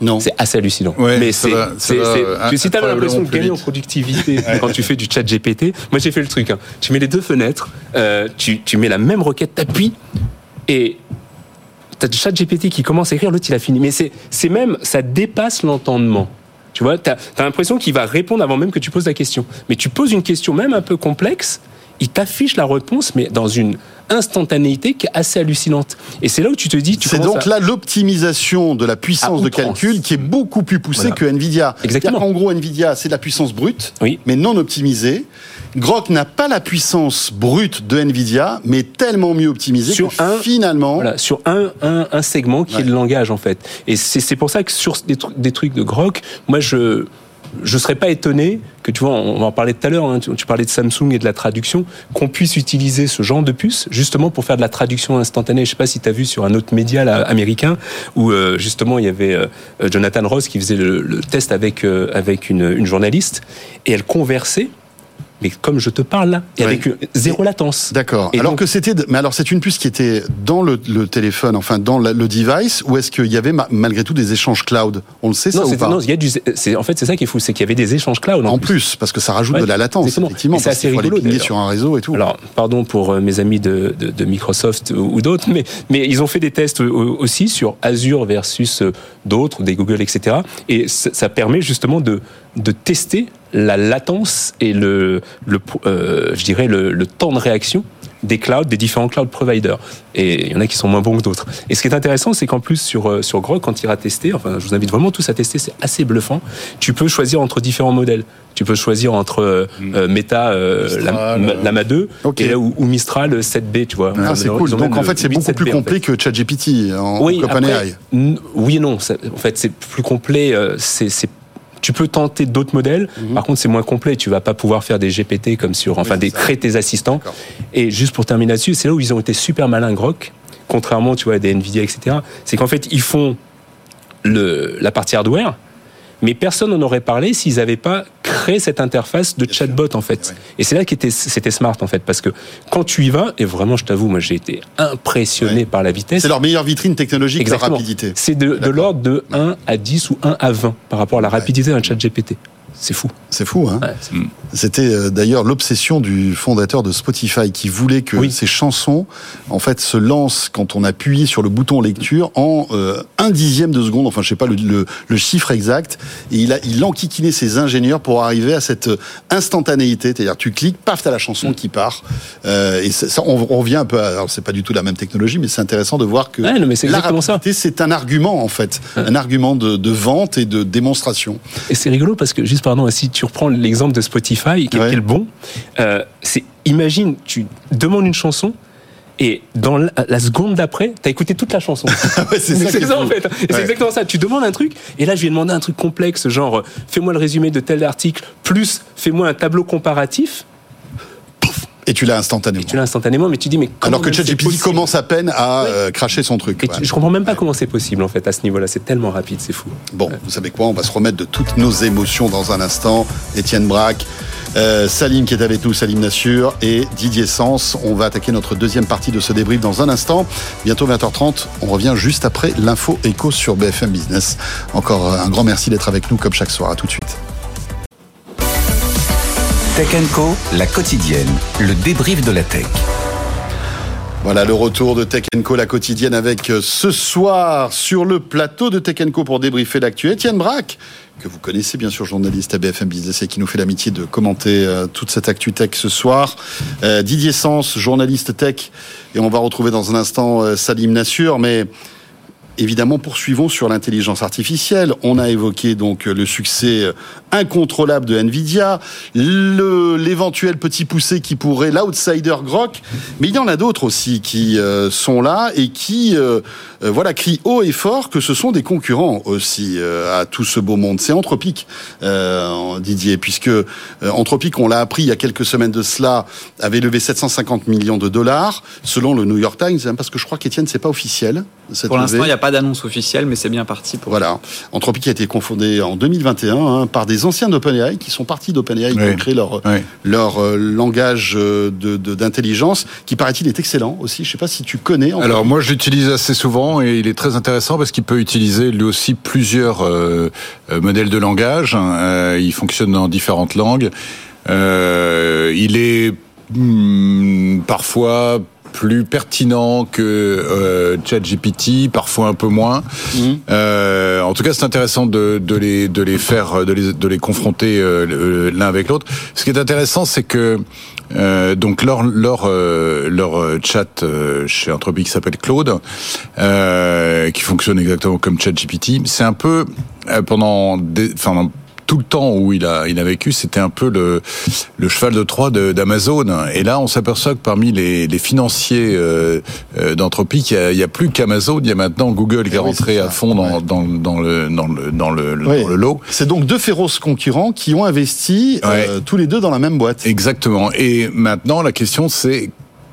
non. C'est assez hallucinant. Ouais, mais c'est, si tu as l'impression de gagner en productivité quand tu fais du chat GPT, moi j'ai fait le truc. Hein. Tu mets les deux fenêtres, euh, tu, tu mets la même requête, t'appuies, et t'as chat GPT qui commence à écrire, l'autre il a fini. Mais c'est même, ça dépasse l'entendement. Tu vois, t'as as, l'impression qu'il va répondre avant même que tu poses la question. Mais tu poses une question même un peu complexe, il t'affiche la réponse, mais dans une instantanéité qui est assez hallucinante. Et c'est là où tu te dis, tu C'est donc à- là l'optimisation de la puissance de calcul qui est beaucoup plus poussée Voilà. que Nvidia. Exactement. En gros, Nvidia, c'est de la puissance brute, Oui. mais non optimisée. Grok n'a pas la puissance brute de Nvidia, mais tellement mieux optimisée Sur que un- finalement. Voilà, sur un, un, un segment qui Ouais. est le langage en fait. Et c'est c'est pour ça que sur des, trucs- des trucs de Grok, moi je je serais pas étonné que tu vois, on va en parler tout à l'heure. hein, tu, tu parlais de Samsung et de la traduction, qu'on puisse utiliser ce genre de puce justement pour faire de la traduction instantanée. Je sais pas si tu as vu sur un autre média là, américain où euh, justement il y avait euh, Jonathan Ross qui faisait le, le test avec euh, avec une, une journaliste et elle conversait. Mais comme je te parle là, et Ouais. avec zéro latence. D'accord. Alors donc- que c'était, mais alors c'est une puce qui était dans le, le téléphone, enfin dans la- le device, ou est-ce qu'il y avait ma- malgré tout des échanges cloud? On le sait ça Non, ou c'est- pas? non, il y a du, en fait, c'est ça qui est fou, c'est qu'il y avait des échanges cloud. En plus, parce que ça rajoute Ouais, de la latence, exactement. effectivement, c'est assez aller rigolo, d'ailleurs. sur un réseau et tout. Alors, pardon pour euh, mes amis de, de, de Microsoft ou, ou d'autres, mais, mais ils ont fait des tests euh, aussi sur Azure versus euh, d'autres, des Google, etc. Et ça, ça permet justement de, de tester la latence et le, le euh, je dirais le, le temps de réaction des clouds, des différents cloud providers. Et il y en a qui sont moins bons que d'autres. Et ce qui est intéressant, c'est qu'en plus sur euh, sur Grok, quand tu iras tester, enfin, je vous invite vraiment tous à tester, c'est assez bluffant. Tu peux choisir entre différents modèles. Tu peux choisir entre euh, euh, Meta euh, Mistral, Lama, euh, Lama 2 Ok. et là, ou, ou Mistral 7B, tu vois. Ah, c'est cool. Donc en fait, c'est 8, beaucoup 7B, plus en complet fait. que ChatGPT en Oui, OpenAI. oui et non. Ça- En fait, c'est plus complet. euh, c'est- tu peux tenter d'autres modèles. Mhm. Par contre, c'est moins complet. Tu vas pas pouvoir faire des GPT comme sur, enfin, des créer tes assistants. Et juste pour terminer là-dessus, c'est là où ils ont été super malins, Grok, contrairement, tu vois, à des Nvidia, etc. C'est qu'en fait, ils font le, la partie hardware, mais personne n'en aurait parlé s'ils n'avaient pas créé cette interface de chatbot, en fait. Ouais. Et c'est là qu'était c'était smart, en fait, parce que quand tu y vas, et vraiment, je t'avoue, moi, j'ai été impressionné Ouais. par la vitesse. C'est leur meilleure vitrine technologique, Exactement. rapidité. C'est de, de l'ordre de 1 à 10 ou 1 à 20 par rapport à la rapidité d'un chat GPT. C'est fou. C'est fou, hein Ouais, c'est- C'était euh, d'ailleurs l'obsession du fondateur de Spotify qui voulait que Oui. ses chansons, en fait, se lancent quand on appuyait sur le bouton lecture en euh, un dixième de seconde. Enfin, je sais pas le, le- le chiffre exact. Et il a, il enquiquinait ses ingénieurs pour arriver à cette euh, instantanéité. C'est-à-dire, tu cliques, paf, t'as la chanson Mm. qui part. Euh, et ça, on, on revient un peu. À, alors, c'est pas du tout la même technologie, mais c'est intéressant de voir que Ouais, non, mais c'est la exactement ça. rapidité, c'est un argument en fait, un argument de, de vente et de démonstration. Et c'est rigolo parce que, juste pardon, si tu reprends l'exemple de Spotify, qui est Ouais. est bon, euh, c'est, imagine, tu demandes une chanson, et dans la, la seconde d'après, t'as écouté toute la chanson. Ouais, c'est ça, ça en fait. Ouais. c'est exactement ça. Tu demandes un truc, et là je lui ai demandé un truc complexe, genre euh, fais-moi le résumé de tel article, plus fais-moi un tableau comparatif. Et tu l'as instantanément. Et tu l'as instantanément, mais tu dis mais comment Alors que ChatGPT commence à peine à Ouais. euh, cracher son truc. Et Ouais. tu- je comprends même pas comment c'est possible en fait à ce niveau-là. C'est tellement rapide, c'est fou. Bon, vous savez quoi On va se remettre de toutes nos émotions dans un instant. Étienne Braque, euh, Salim qui est avec nous, Salim Nassur et Didier Sens. On va attaquer notre deuxième partie de ce débrief dans un instant. Bientôt 20h30. On revient juste après l'info écho sur BFM Business. Encore un grand merci d'être avec nous comme chaque soir. À tout de suite. Tech Co, la quotidienne, le débrief de la tech. Voilà le retour de Tech Co, la quotidienne, avec euh, ce soir sur le plateau de Tech pour débriefer l'actu. Étienne Braque, que vous connaissez bien sûr, journaliste à BFM Business et qui nous fait l'amitié de commenter euh, toute cette actu tech ce soir. Euh, Didier Sens, journaliste tech, et on va retrouver dans un instant Salim Nassur, mais Évidemment, poursuivons sur l'intelligence artificielle. On a évoqué donc le succès incontrôlable de Nvidia, le- l'éventuel petit poussé qui pourrait, l'outsider Grok, mais il y en a d'autres aussi qui euh, sont là et qui, euh, euh, voilà, crient haut et fort que ce sont des concurrents aussi euh, à tout ce beau monde. C'est Anthropique, euh, Didier, puisque euh, Anthropique, on l'a appris il y a quelques semaines de cela, avait levé 750 millions de dollars, selon le New York Times, hein, parce que je crois qu'Étienne, c'est pas officiel. cette Pour l'instant, il n'y a pas d'annonce officielle, mais c'est bien parti pour. Voilà. Anthropic a été confondé en 2021 hein, par des anciens d'OpenAI qui sont partis d'OpenAI, qui Oui. ont créé leur, Oui. leur euh, langage euh, de- de- d'intelligence, qui paraît-il est excellent aussi. Je sais pas si tu connais. Anthropic. Alors moi je l'utilise assez souvent et il est très intéressant parce qu'il peut utiliser lui aussi plusieurs euh, euh, modèles de langage. Euh, il fonctionne dans différentes langues. Euh, il est hmm, parfois plus pertinent que euh, ChatGPT, parfois un peu moins. Mhm. Euh, en tout cas, c'est intéressant de, de les de les faire de les de les confronter euh, l'un avec l'autre. Ce qui est intéressant, c'est que Euh, donc leur leur euh, leur chat euh, chez Anthropic s'appelle Claude, euh, qui fonctionne exactement comme ChatGPT. C'est un peu euh, pendant des, enfin tout le temps où il a, il a vécu, c'était un peu le, le cheval de Troie d'Amazon. Et là, on s'aperçoit que parmi les, les financiers euh, euh, il y a- plus qu'Amazon, il y a maintenant Google qui Eh est oui, rentré à fond dans, Ouais. dans, dans le, dans, le, dans, le, Oui. dans le lot. C'est donc deux féroces concurrents qui ont investi euh, tous les deux dans la même boîte. Exactement. Et maintenant, la question, c'est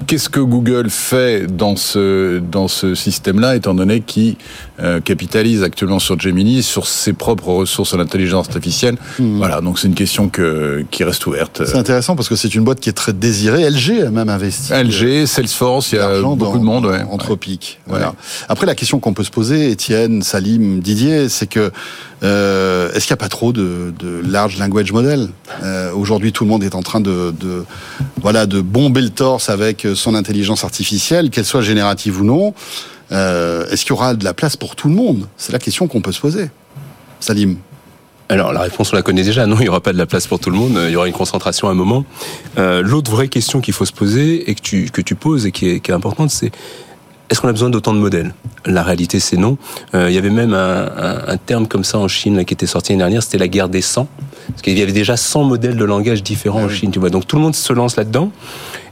qu'est-ce que Google fait dans ce dans ce système-là, étant donné qu'il euh, capitalise actuellement sur Gemini, sur ses propres ressources en intelligence artificielle. Voilà. Donc c'est une question que qui reste ouverte. C'est intéressant parce que c'est une boîte qui est très désirée. LG a même investi. LG, Salesforce, il y a beaucoup dans- de monde. Ouais. Anthropique. Voilà. Après, la question qu'on peut se poser, Étienne, Salim, Didier, c'est que euh, est-ce qu'il n'y a pas trop de, de large language model? Euh, Aujourd'hui, tout le monde est en train de, de voilà de bomber le torse avec son intelligence artificielle, qu'elle soit générative ou non. Euh, est-ce qu'il y aura de la place pour tout le monde? C'est la question qu'on peut se poser. Salim. Alors la réponse on la connaît déjà, non, il n'y aura pas de la place pour tout le monde, il y aura une concentration à un moment. Euh, L'autre vraie question qu'il faut se poser et que tu, que tu poses et qui est, qui est importante, c'est est-ce qu'on a besoin d'autant de modèles? La réalité c'est non. Euh, il y avait même un, un, un terme comme ça en Chine là, qui était sorti l'année dernière, c'était la guerre des 100. Parce qu'il y avait déjà 100 modèles de langage différents Ah en. Chine, tu vois. Donc tout le monde se lance là-dedans.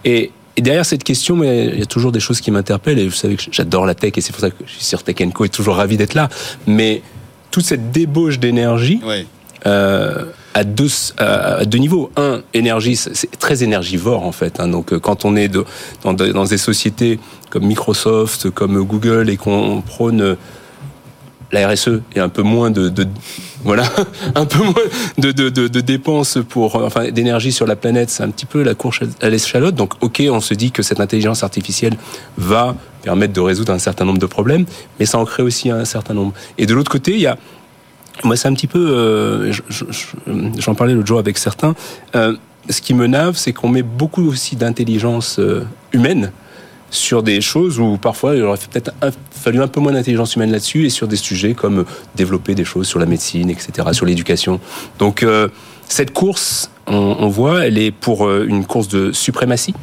Et, et derrière cette question, mais il y a toujours des choses qui m'interpellent. Et vous savez que j'adore la tech et c'est pour ça que je suis sur Tech Co et toujours ravi d'être là. Mais toute cette débauche d'énergie, euh, à deux à à deux niveaux. Un, énergie, c'est très énergivore en fait. hein. Donc euh, quand on est de- dans, de- dans des sociétés comme Microsoft, comme Google et qu'on prône la RSE et un peu moins de, voilà un peu moins de, dépenses pour euh, enfin d'énergie sur la planète c'est un petit peu la course à l'échalote donc ok on se dit que cette intelligence artificielle va permettre de résoudre un certain nombre de problèmes mais ça en crée aussi un certain nombre et de l'autre côté il y a moi, c'est un petit peu. euh, je- je- je- J'en parlais l'autre jour avec certains. Euh, ce qui me nave, c'est qu'on met beaucoup aussi d'intelligence humaine sur des choses où parfois il aurait peut-être fallu un peu moins d'intelligence humaine là-dessus et sur des sujets comme développer des choses sur la médecine, etc., sur l'éducation. Donc euh, cette course, on, voit, elle est pour euh, une course de suprématie.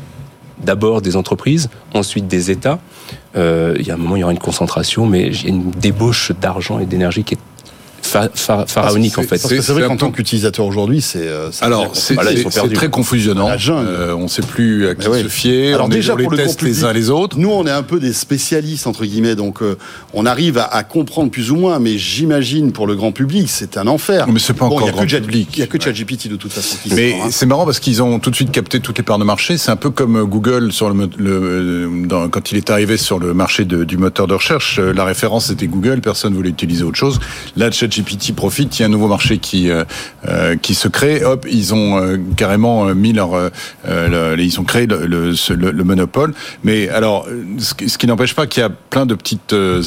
D'abord des entreprises, ensuite des États. Euh, il y a un moment, il y aura une concentration, mais il y a une débauche d'argent et d'énergie qui est pharaonique en c'est- fait. Parce que c'est vrai qu'en tant qu'utilisateur aujourd'hui, c'est. euh, Alors, très c'est très confusionnant. Euh, on ne sait plus à qui se fier. Alors on est déjà, dans les tests les uns les autres. Nous, on est un peu des spécialistes entre guillemets, donc euh, on arrive à, comprendre plus ou moins. Mais j'imagine pour le grand public, c'est un enfer. Mais c'est pas encore il y a que grand public. Il y a que. ChatGPT de toute façon Mais hein. c'est marrant parce qu'ils ont tout de suite capté toutes les parts de marché. C'est un peu comme Google sur le, quand il est arrivé sur le marché de- du moteur de recherche. La référence était Google, personne voulait utiliser autre chose. Là, ChatGPT profite. Il y a un nouveau marché qui euh, euh, qui se crée. Hop, ils ont euh, carrément mis leur, le- ils ont créé le, monopole. Mais alors, ce ce qui n'empêche pas qu'il y a plein de petits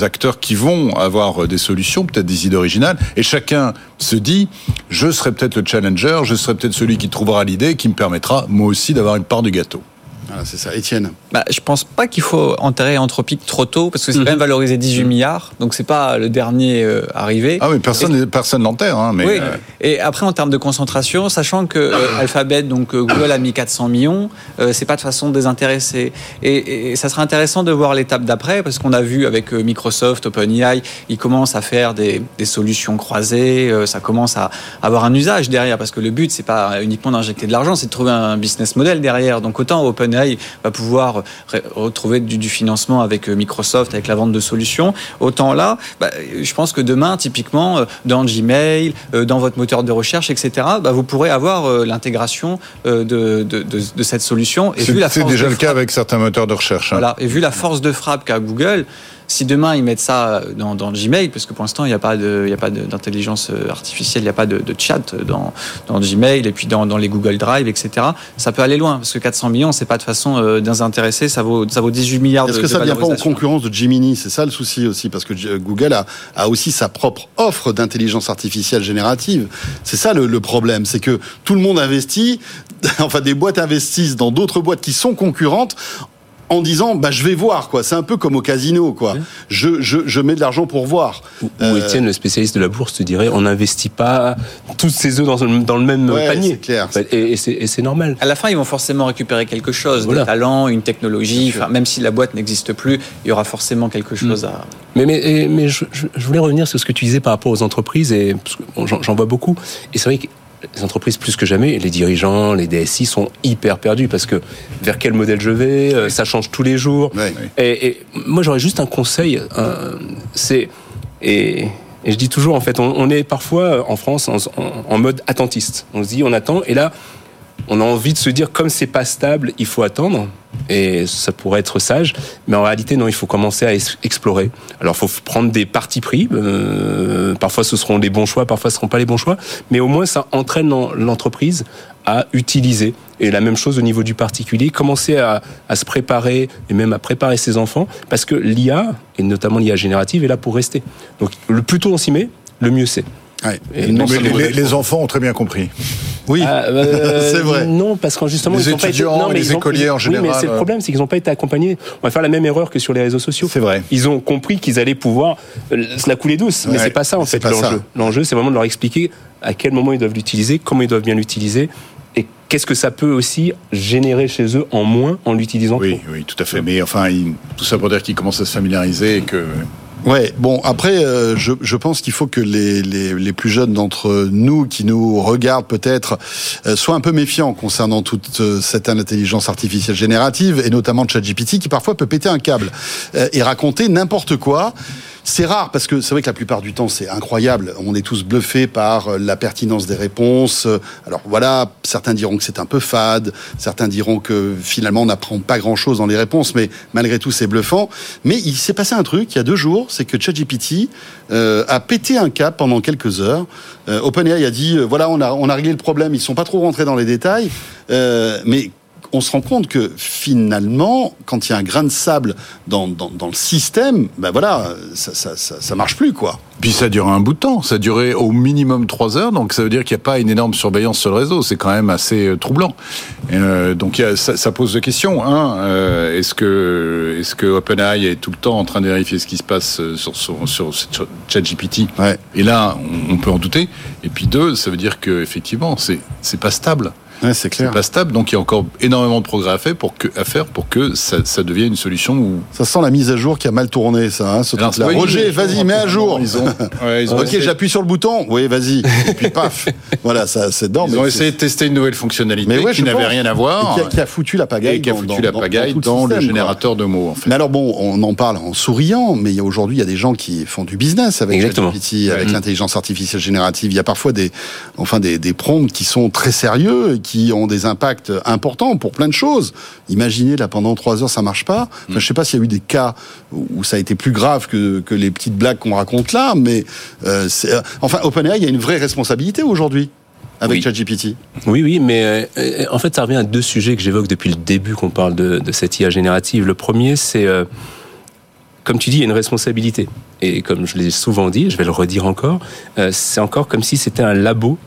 acteurs qui vont avoir des solutions, peut-être des idées originales, et chacun se dit, je serai peut-être le challenger, je serai peut-être celui qui trouvera l'idée qui me permettra moi aussi d'avoir une part du gâteau. Voilà, c'est ça. Étienne. Bah, je pense pas qu'il faut enterrer Anthropique trop tôt parce que c'est Mhm. quand même valorisé 18 milliards, donc c'est pas le dernier euh, arrivé. Ah oui, personne n'est- personne l'enterre, hein, mais oui. euh, Et après, en termes de concentration, sachant que euh, Alphabet, donc Google a mis 400 millions, euh, c'est pas de façon désintéressée. Et, et ça sera intéressant de voir l'étape d'après, parce qu'on a vu avec euh, Microsoft, OpenAI, ils commencent à faire des, des solutions croisées, euh, ça commence à avoir un usage derrière, parce que le but, c'est pas uniquement d'injecter de l'argent, c'est de trouver un business model derrière. Donc autant OpenAI va pouvoir re- retrouver du, du financement avec euh, Microsoft, avec la vente de solutions, autant là, bah, je pense que demain, typiquement, euh, dans Gmail, euh, dans votre moteur de recherche, etc., bah, vous pourrez avoir l'intégration de, de, de, de cette solution. Et c'est vu la c'est force déjà le cas avec certains moteurs de recherche. hein. voilà. Et vu la force de frappe qu'a Google, si demain ils mettent ça dans, dans Gmail, parce que pour l'instant il n'y a pas d'intelligence euh, artificielle, il n'y a pas de, de chat dans, dans Gmail et puis dans, dans les Google Drive, etc. Ça peut aller loin parce que 400 millions, c'est pas de façon euh, désintéressée, ça vaut ça vaut 18 milliards. de- Est-ce que ça vient pas en concurrence de Gemini? C'est ça le souci aussi, parce que euh, Google a, a aussi sa propre offre d'intelligence artificielle générative. C'est ça le, le problème, c'est que tout le monde investit, enfin des boîtes investissent dans d'autres boîtes qui sont concurrentes en disant bah je vais voir quoi. C'est un peu comme au casino quoi. Je, je, je mets de l'argent pour voir. Ou Étienne, le spécialiste de la bourse, te dirait on n'investit pas tous ses œufs dans, le- dans le même Ouais, panier. c'est clair. Et, et c'est et c'est normal. À la fin, ils vont forcément récupérer quelque chose, Voilà. des talents, une technologie. Enfin, même si la boîte n'existe plus, il y aura forcément quelque chose à. Mais, mais, et- mais je, voulais revenir sur ce que tu disais par rapport aux entreprises, et parce que, bon, j'en j'en vois beaucoup. Et c'est vrai que les entreprises, plus que jamais, les dirigeants, les DSI sont hyper perdus parce que vers quel modèle je vais, euh, ça change tous les jours. Et, et moi, j'aurais juste un conseil. euh, c'est et, et je dis toujours, en fait, on, on est parfois en France en, en- en mode attentiste. On se dit, on attend, et là, on a envie de se dire, comme c'est pas stable, il faut attendre. Et ça pourrait être sage, mais en réalité, non, il faut commencer à explorer. Alors, il faut prendre des partis pris. euh, parfois, ce seront les bons choix, parfois, ce seront pas les bons choix. Mais au moins, ça entraîne l'en- l'entreprise à utiliser. Et la même chose au niveau du particulier, commencer à, à se préparer et même à préparer ses enfants, parce que l'IA, et notamment l'IA générative, est là pour rester. Donc, le plus tôt on s'y met, le mieux c'est. Ouais. Et non Mais seulement- les, les- les enfants ont très bien compris. Oui. Ah, euh, C'est vrai. Non, parce qu'en justement, Les ils ont pas été- étudiants, non, mais les ils ont- écoliers en Oui, général, mais c'est le euh. problème, c'est qu'ils n'ont pas été accompagnés. On va faire la même erreur que sur les réseaux sociaux. C'est vrai. Ils ont compris qu'ils allaient pouvoir euh, se la couler douce, mais Ouais, c'est pas ça en c'est fait l'enjeu. L'enjeu, c'est vraiment de leur expliquer à quel moment ils doivent l'utiliser, comment ils doivent bien l'utiliser, et qu'est-ce que ça peut aussi générer chez eux en moins en l'utilisant. Oui, trop. oui, tout à fait. Mais enfin, il- tout ça pour dire qu'ils commencent à se familiariser et que. Ouais, bon, après, euh, je, je pense qu'il faut que les, les, les plus jeunes d'entre nous qui nous regardent peut-être euh, soient un peu méfiants concernant toute euh, cette intelligence artificielle générative et notamment ChatGPT qui parfois peut péter un câble et raconter n'importe quoi. C'est rare parce que c'est vrai que la plupart du temps c'est incroyable. On est tous bluffés par euh, la pertinence des réponses. Alors voilà, certains diront que c'est un peu fade, certains diront que finalement on n'apprend pas grand-chose dans les réponses, mais malgré tout c'est bluffant. Mais il s'est passé un truc il y a deux jours, c'est que ChatGPT euh, a pété un cap pendant quelques heures. Euh, OpenAI a dit euh, voilà on a on a réglé le problème. Ils sont pas trop rentrés dans les détails, euh, mais on se rend compte que finalement, quand il y a un grain de sable dans, dans, dans le système, ben voilà, ça, ça, ça, ça marche plus, quoi. Puis ça a duré un bout de temps. Ça a duré au minimum trois heures. Donc ça veut dire qu'il n'y a pas une énorme surveillance sur le réseau. C'est quand même assez euh, troublant. Euh, donc a- ça, pose deux questions. Un, euh, est-ce que est-ce que OpenAI est tout le temps en train de vérifier ce qui se passe sur sur, sur cette ChatGPT? Ouais. Et là, on, on peut en douter. Et puis deux, ça veut dire que effectivement, c'est c'est pas stable. Ouais, c'est pas stable. Donc il y a encore énormément de progrès à faire pour que à faire pour que ça, ça devienne une solution où Ça sent la mise à jour qui a mal tourné, ça, hein, ce Alors, truc-là. Roger, vas-y, mets à jour. Ils ont, ouais, ils ont Ok, essayé- j'appuie sur le bouton. Oui, vas-y. Et puis paf. voilà, ça, c'est dedans. Ils mais ont c'est- essayé de tester une nouvelle fonctionnalité Mais ouais, qui je n'avait rien à Et voir qui a, qui a foutu la pagaille. et qui a dans- foutu dans- la dans- pagaille dans, le système, quoi. générateur de mots en fait. Mais alors bon, on en parle en souriant, mais aujourd'hui il y a des gens qui font du business avec. ChatGPT, avec l'intelligence artificielle générative. Il y a parfois des, enfin des, des prompts qui sont très sérieux, et qui ont des impacts importants pour plein de choses. Imaginez là pendant trois heures ça marche pas. Enfin, je sais pas s'il y a eu des cas où ça a été plus grave que, que les petites blagues qu'on raconte là, mais euh, euh, enfin OpenAI il y a une vraie responsabilité aujourd'hui avec Oui. ChatGPT. Oui, oui, mais euh, en fait, ça revient à deux sujets que j'évoque depuis le début qu'on parle de, de cette IA générative. Le premier, c'est, euh, comme tu dis, il y a une responsabilité. Et comme je l'ai souvent dit, je vais le redire encore, euh, c'est encore comme si c'était un labo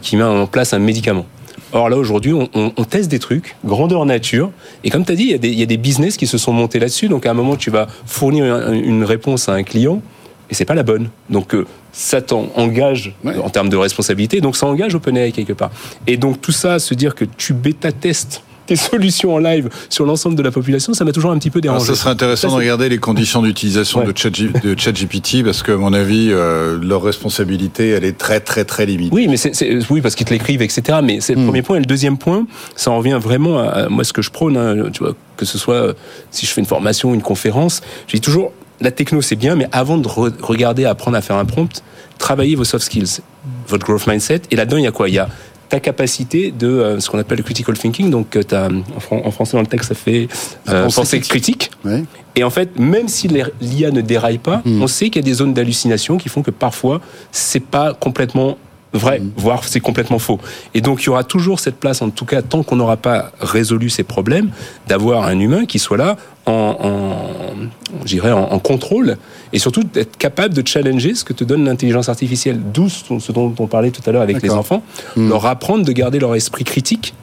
qui met en place un médicament. Or là, aujourd'hui, on, on- on teste des trucs, grandeur nature, et comme tu as dit, il y, a des, il y a des business qui se sont montés là-dessus. Donc à un moment, tu vas fournir un- une réponse à un client, et c'est pas la bonne. Donc euh, ça t'engage Ouais. en termes de responsabilité, donc ça engage OpenAI quelque part. Et donc tout ça, se dire que tu bêta-testes tes solutions en live sur l'ensemble de la population, ça m'a toujours un petit peu Alors, dérangé. ça serait intéressant Ça, de regarder les conditions d'utilisation Ouais. de ChatG- de ChatGPT parce que, à mon avis, euh, leur responsabilité, elle est très, très, très limitée. Oui, mais c'est, oui, parce qu'ils te l'écrivent, etc. Mais c'est le Hmm. premier point. Et le deuxième point, ça en revient vraiment à, à moi ce que je prône. hein, tu vois, que ce soit euh, si je fais une formation, une conférence, je dis toujours la techno c'est bien, mais avant de re- regarder, apprendre à faire un prompt, travaillez vos soft skills, votre growth mindset. Et là-dedans, il y a quoi? Il y a ta capacité de euh, ce qu'on appelle le critical thinking. Donc, euh, t'as, en, fran- en français dans le texte, ça fait euh, pensée critique. critique. Ouais. Et en fait, même si l'IA ne déraille pas, Mm. on sait qu'il y a des zones d'hallucination qui font que parfois, c'est pas complètement vrai, Mm. voire c'est complètement faux. Et donc, il y aura toujours cette place, en tout cas, tant qu'on n'aura pas résolu ces problèmes, d'avoir un humain qui soit là en, en, en, en contrôle et surtout d'être capable de challenger ce que te donne l'intelligence artificielle. D'où ce ce dont on parlait tout à l'heure avec les enfants, Mm. leur apprendre de garder leur esprit critique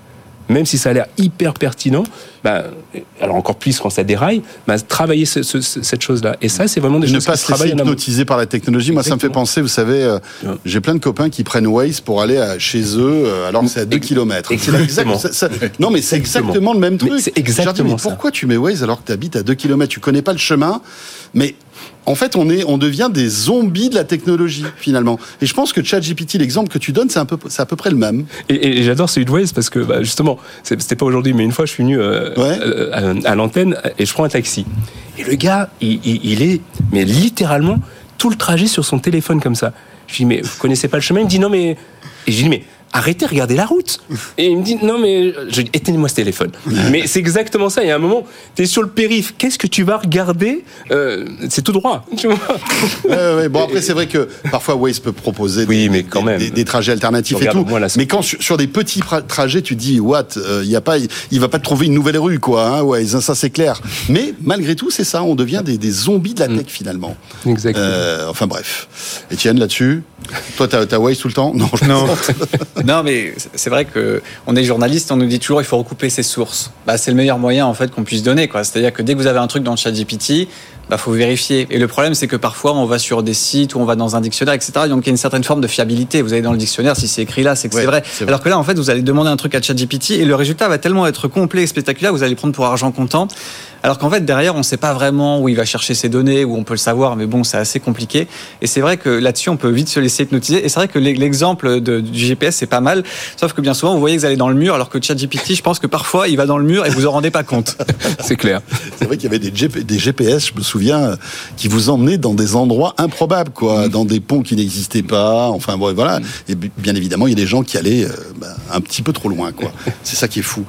même si ça a l'air hyper pertinent, bah, alors encore plus quand ça déraille, bah, travailler ce, ce, cette chose-là. Et ça, c'est vraiment des ne choses pas qui se travaillent hypnotiser par la technologie. Moi, ça me fait penser, vous savez, euh, Ouais. j'ai plein de copains qui prennent Waze pour aller à- chez eux, euh, alors que c'est à 2 Ex- km. exactement. non, mais c'est exactement le même Mais truc. dis, exactement mais ça. pourquoi tu mets Waze alors que tu habites à 2 km Tu connais pas le chemin, mais en fait, on, est, on devient des zombies de la technologie, finalement. Et je pense que ChatGPT, l'exemple que tu donnes, c'est un peu, c'est à peu près le même. Et, et j'adore celui de Waze parce que bah, justement, c'était pas aujourd'hui, mais une fois je suis venu euh, Ouais. euh, à, à l'antenne et je prends un taxi. Et le gars, il, il- il est, mais littéralement, tout le trajet sur son téléphone comme ça. Je lui dis, mais vous connaissez pas le chemin? Il me dit, non, mais. Et je lui dis, mais arrêtez, regardez la route. Et il me dit, non, mais. Je lui dis, éteignez-moi ce téléphone. mais c'est exactement ça. Il y a un moment, tu es sur le périph', qu'est-ce que tu vas regarder? Euh, C'est tout droit. Tu vois Ouais, ouais, Bon, après, c'est vrai que parfois Waze peut proposer Oui, des, mais quand des- même. des- des trajets alternatifs et tout. moi, là, c'est- mais quand sur, sur des petits trajets, tu te dis, what, euh, il y a pas, il va pas te trouver une nouvelle rue, quoi. Hein, Waze, ça c'est clair. Mais malgré tout, c'est ça, on devient des, des zombies de la tech finalement. Exactement. Euh, enfin bref. Étienne, là-dessus, toi, t'as as Waze tout le temps? Non, je Non. non, mais c'est vrai que on est journaliste, on nous dit toujours il faut recouper ses sources. Bah, c'est le meilleur moyen en fait qu'on puisse donner. quoi. C'est-à-dire que dès que vous avez un truc dans le chat GPT, bah, faut vérifier. Et le problème, c'est que parfois on va sur des sites ou on va dans un dictionnaire, etc. Donc il y a une certaine forme de fiabilité. Vous allez dans le dictionnaire, si c'est écrit là, c'est que Ouais, c'est vrai. c'est vrai. Alors que là, en fait, vous allez demander un truc à ChatGPT et le résultat va tellement être complet et spectaculaire, vous allez le prendre pour argent comptant. Alors qu'en fait, derrière, on ne sait pas vraiment où il va chercher ses données, où on peut le savoir, mais bon, c'est assez compliqué. Et c'est vrai que là-dessus, on peut vite se laisser hypnotiser. Et c'est vrai que l'e- l'exemple de- du GPS, c'est pas mal. Sauf que bien souvent, vous voyez que vous allez dans le mur, alors que ChatGPT, je pense que parfois, il va dans le mur et vous en rendez pas compte. C'est clair. C'est vrai qu'il y avait des, GP des GPS, je me souviens, qui vous emmenaient dans des endroits improbables, quoi, dans des ponts qui n'existaient pas. Enfin, bon, voilà. Et bi- bien évidemment, il y a des gens qui allaient euh, bah, un petit peu trop loin, quoi. C'est ça qui est fou.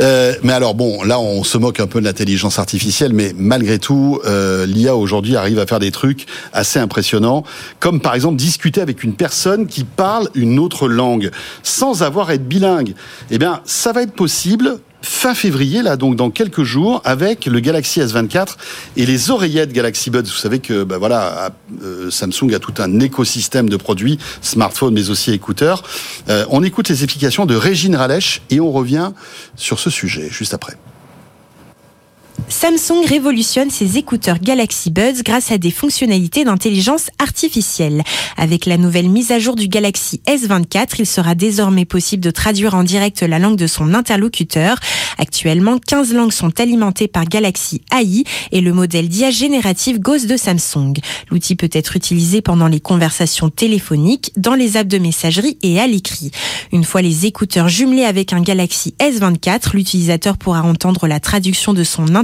Euh, mais alors, bon, là, on se moque un peu de l'intelligence artificielle, mais malgré tout, euh, l'IA aujourd'hui arrive à faire des trucs assez impressionnants, comme par exemple discuter avec une personne qui parle une autre langue sans avoir à être bilingue. Eh bien, ça va être possible fin février, là, donc dans quelques jours, avec le Galaxy S24 et les oreillettes Galaxy Buds. Vous savez que, bah voilà, euh, Samsung a tout un écosystème de produits, smartphones, mais aussi écouteurs. Euh, on écoute les explications de Régine Ralèche et on revient sur ce sujet juste après. Samsung révolutionne ses écouteurs Galaxy Buds grâce à des fonctionnalités d'intelligence artificielle. Avec la nouvelle mise à jour du Galaxy S24, il sera désormais possible de traduire en direct la langue de son interlocuteur. Actuellement, 15 langues sont alimentées par Galaxy AI et le modèle d'IA générative Ghost de Samsung. L'outil peut être utilisé pendant les conversations téléphoniques, dans les apps de messagerie et à l'écrit. Une fois les écouteurs jumelés avec un Galaxy S24, l'utilisateur pourra entendre la traduction de son interlocuteur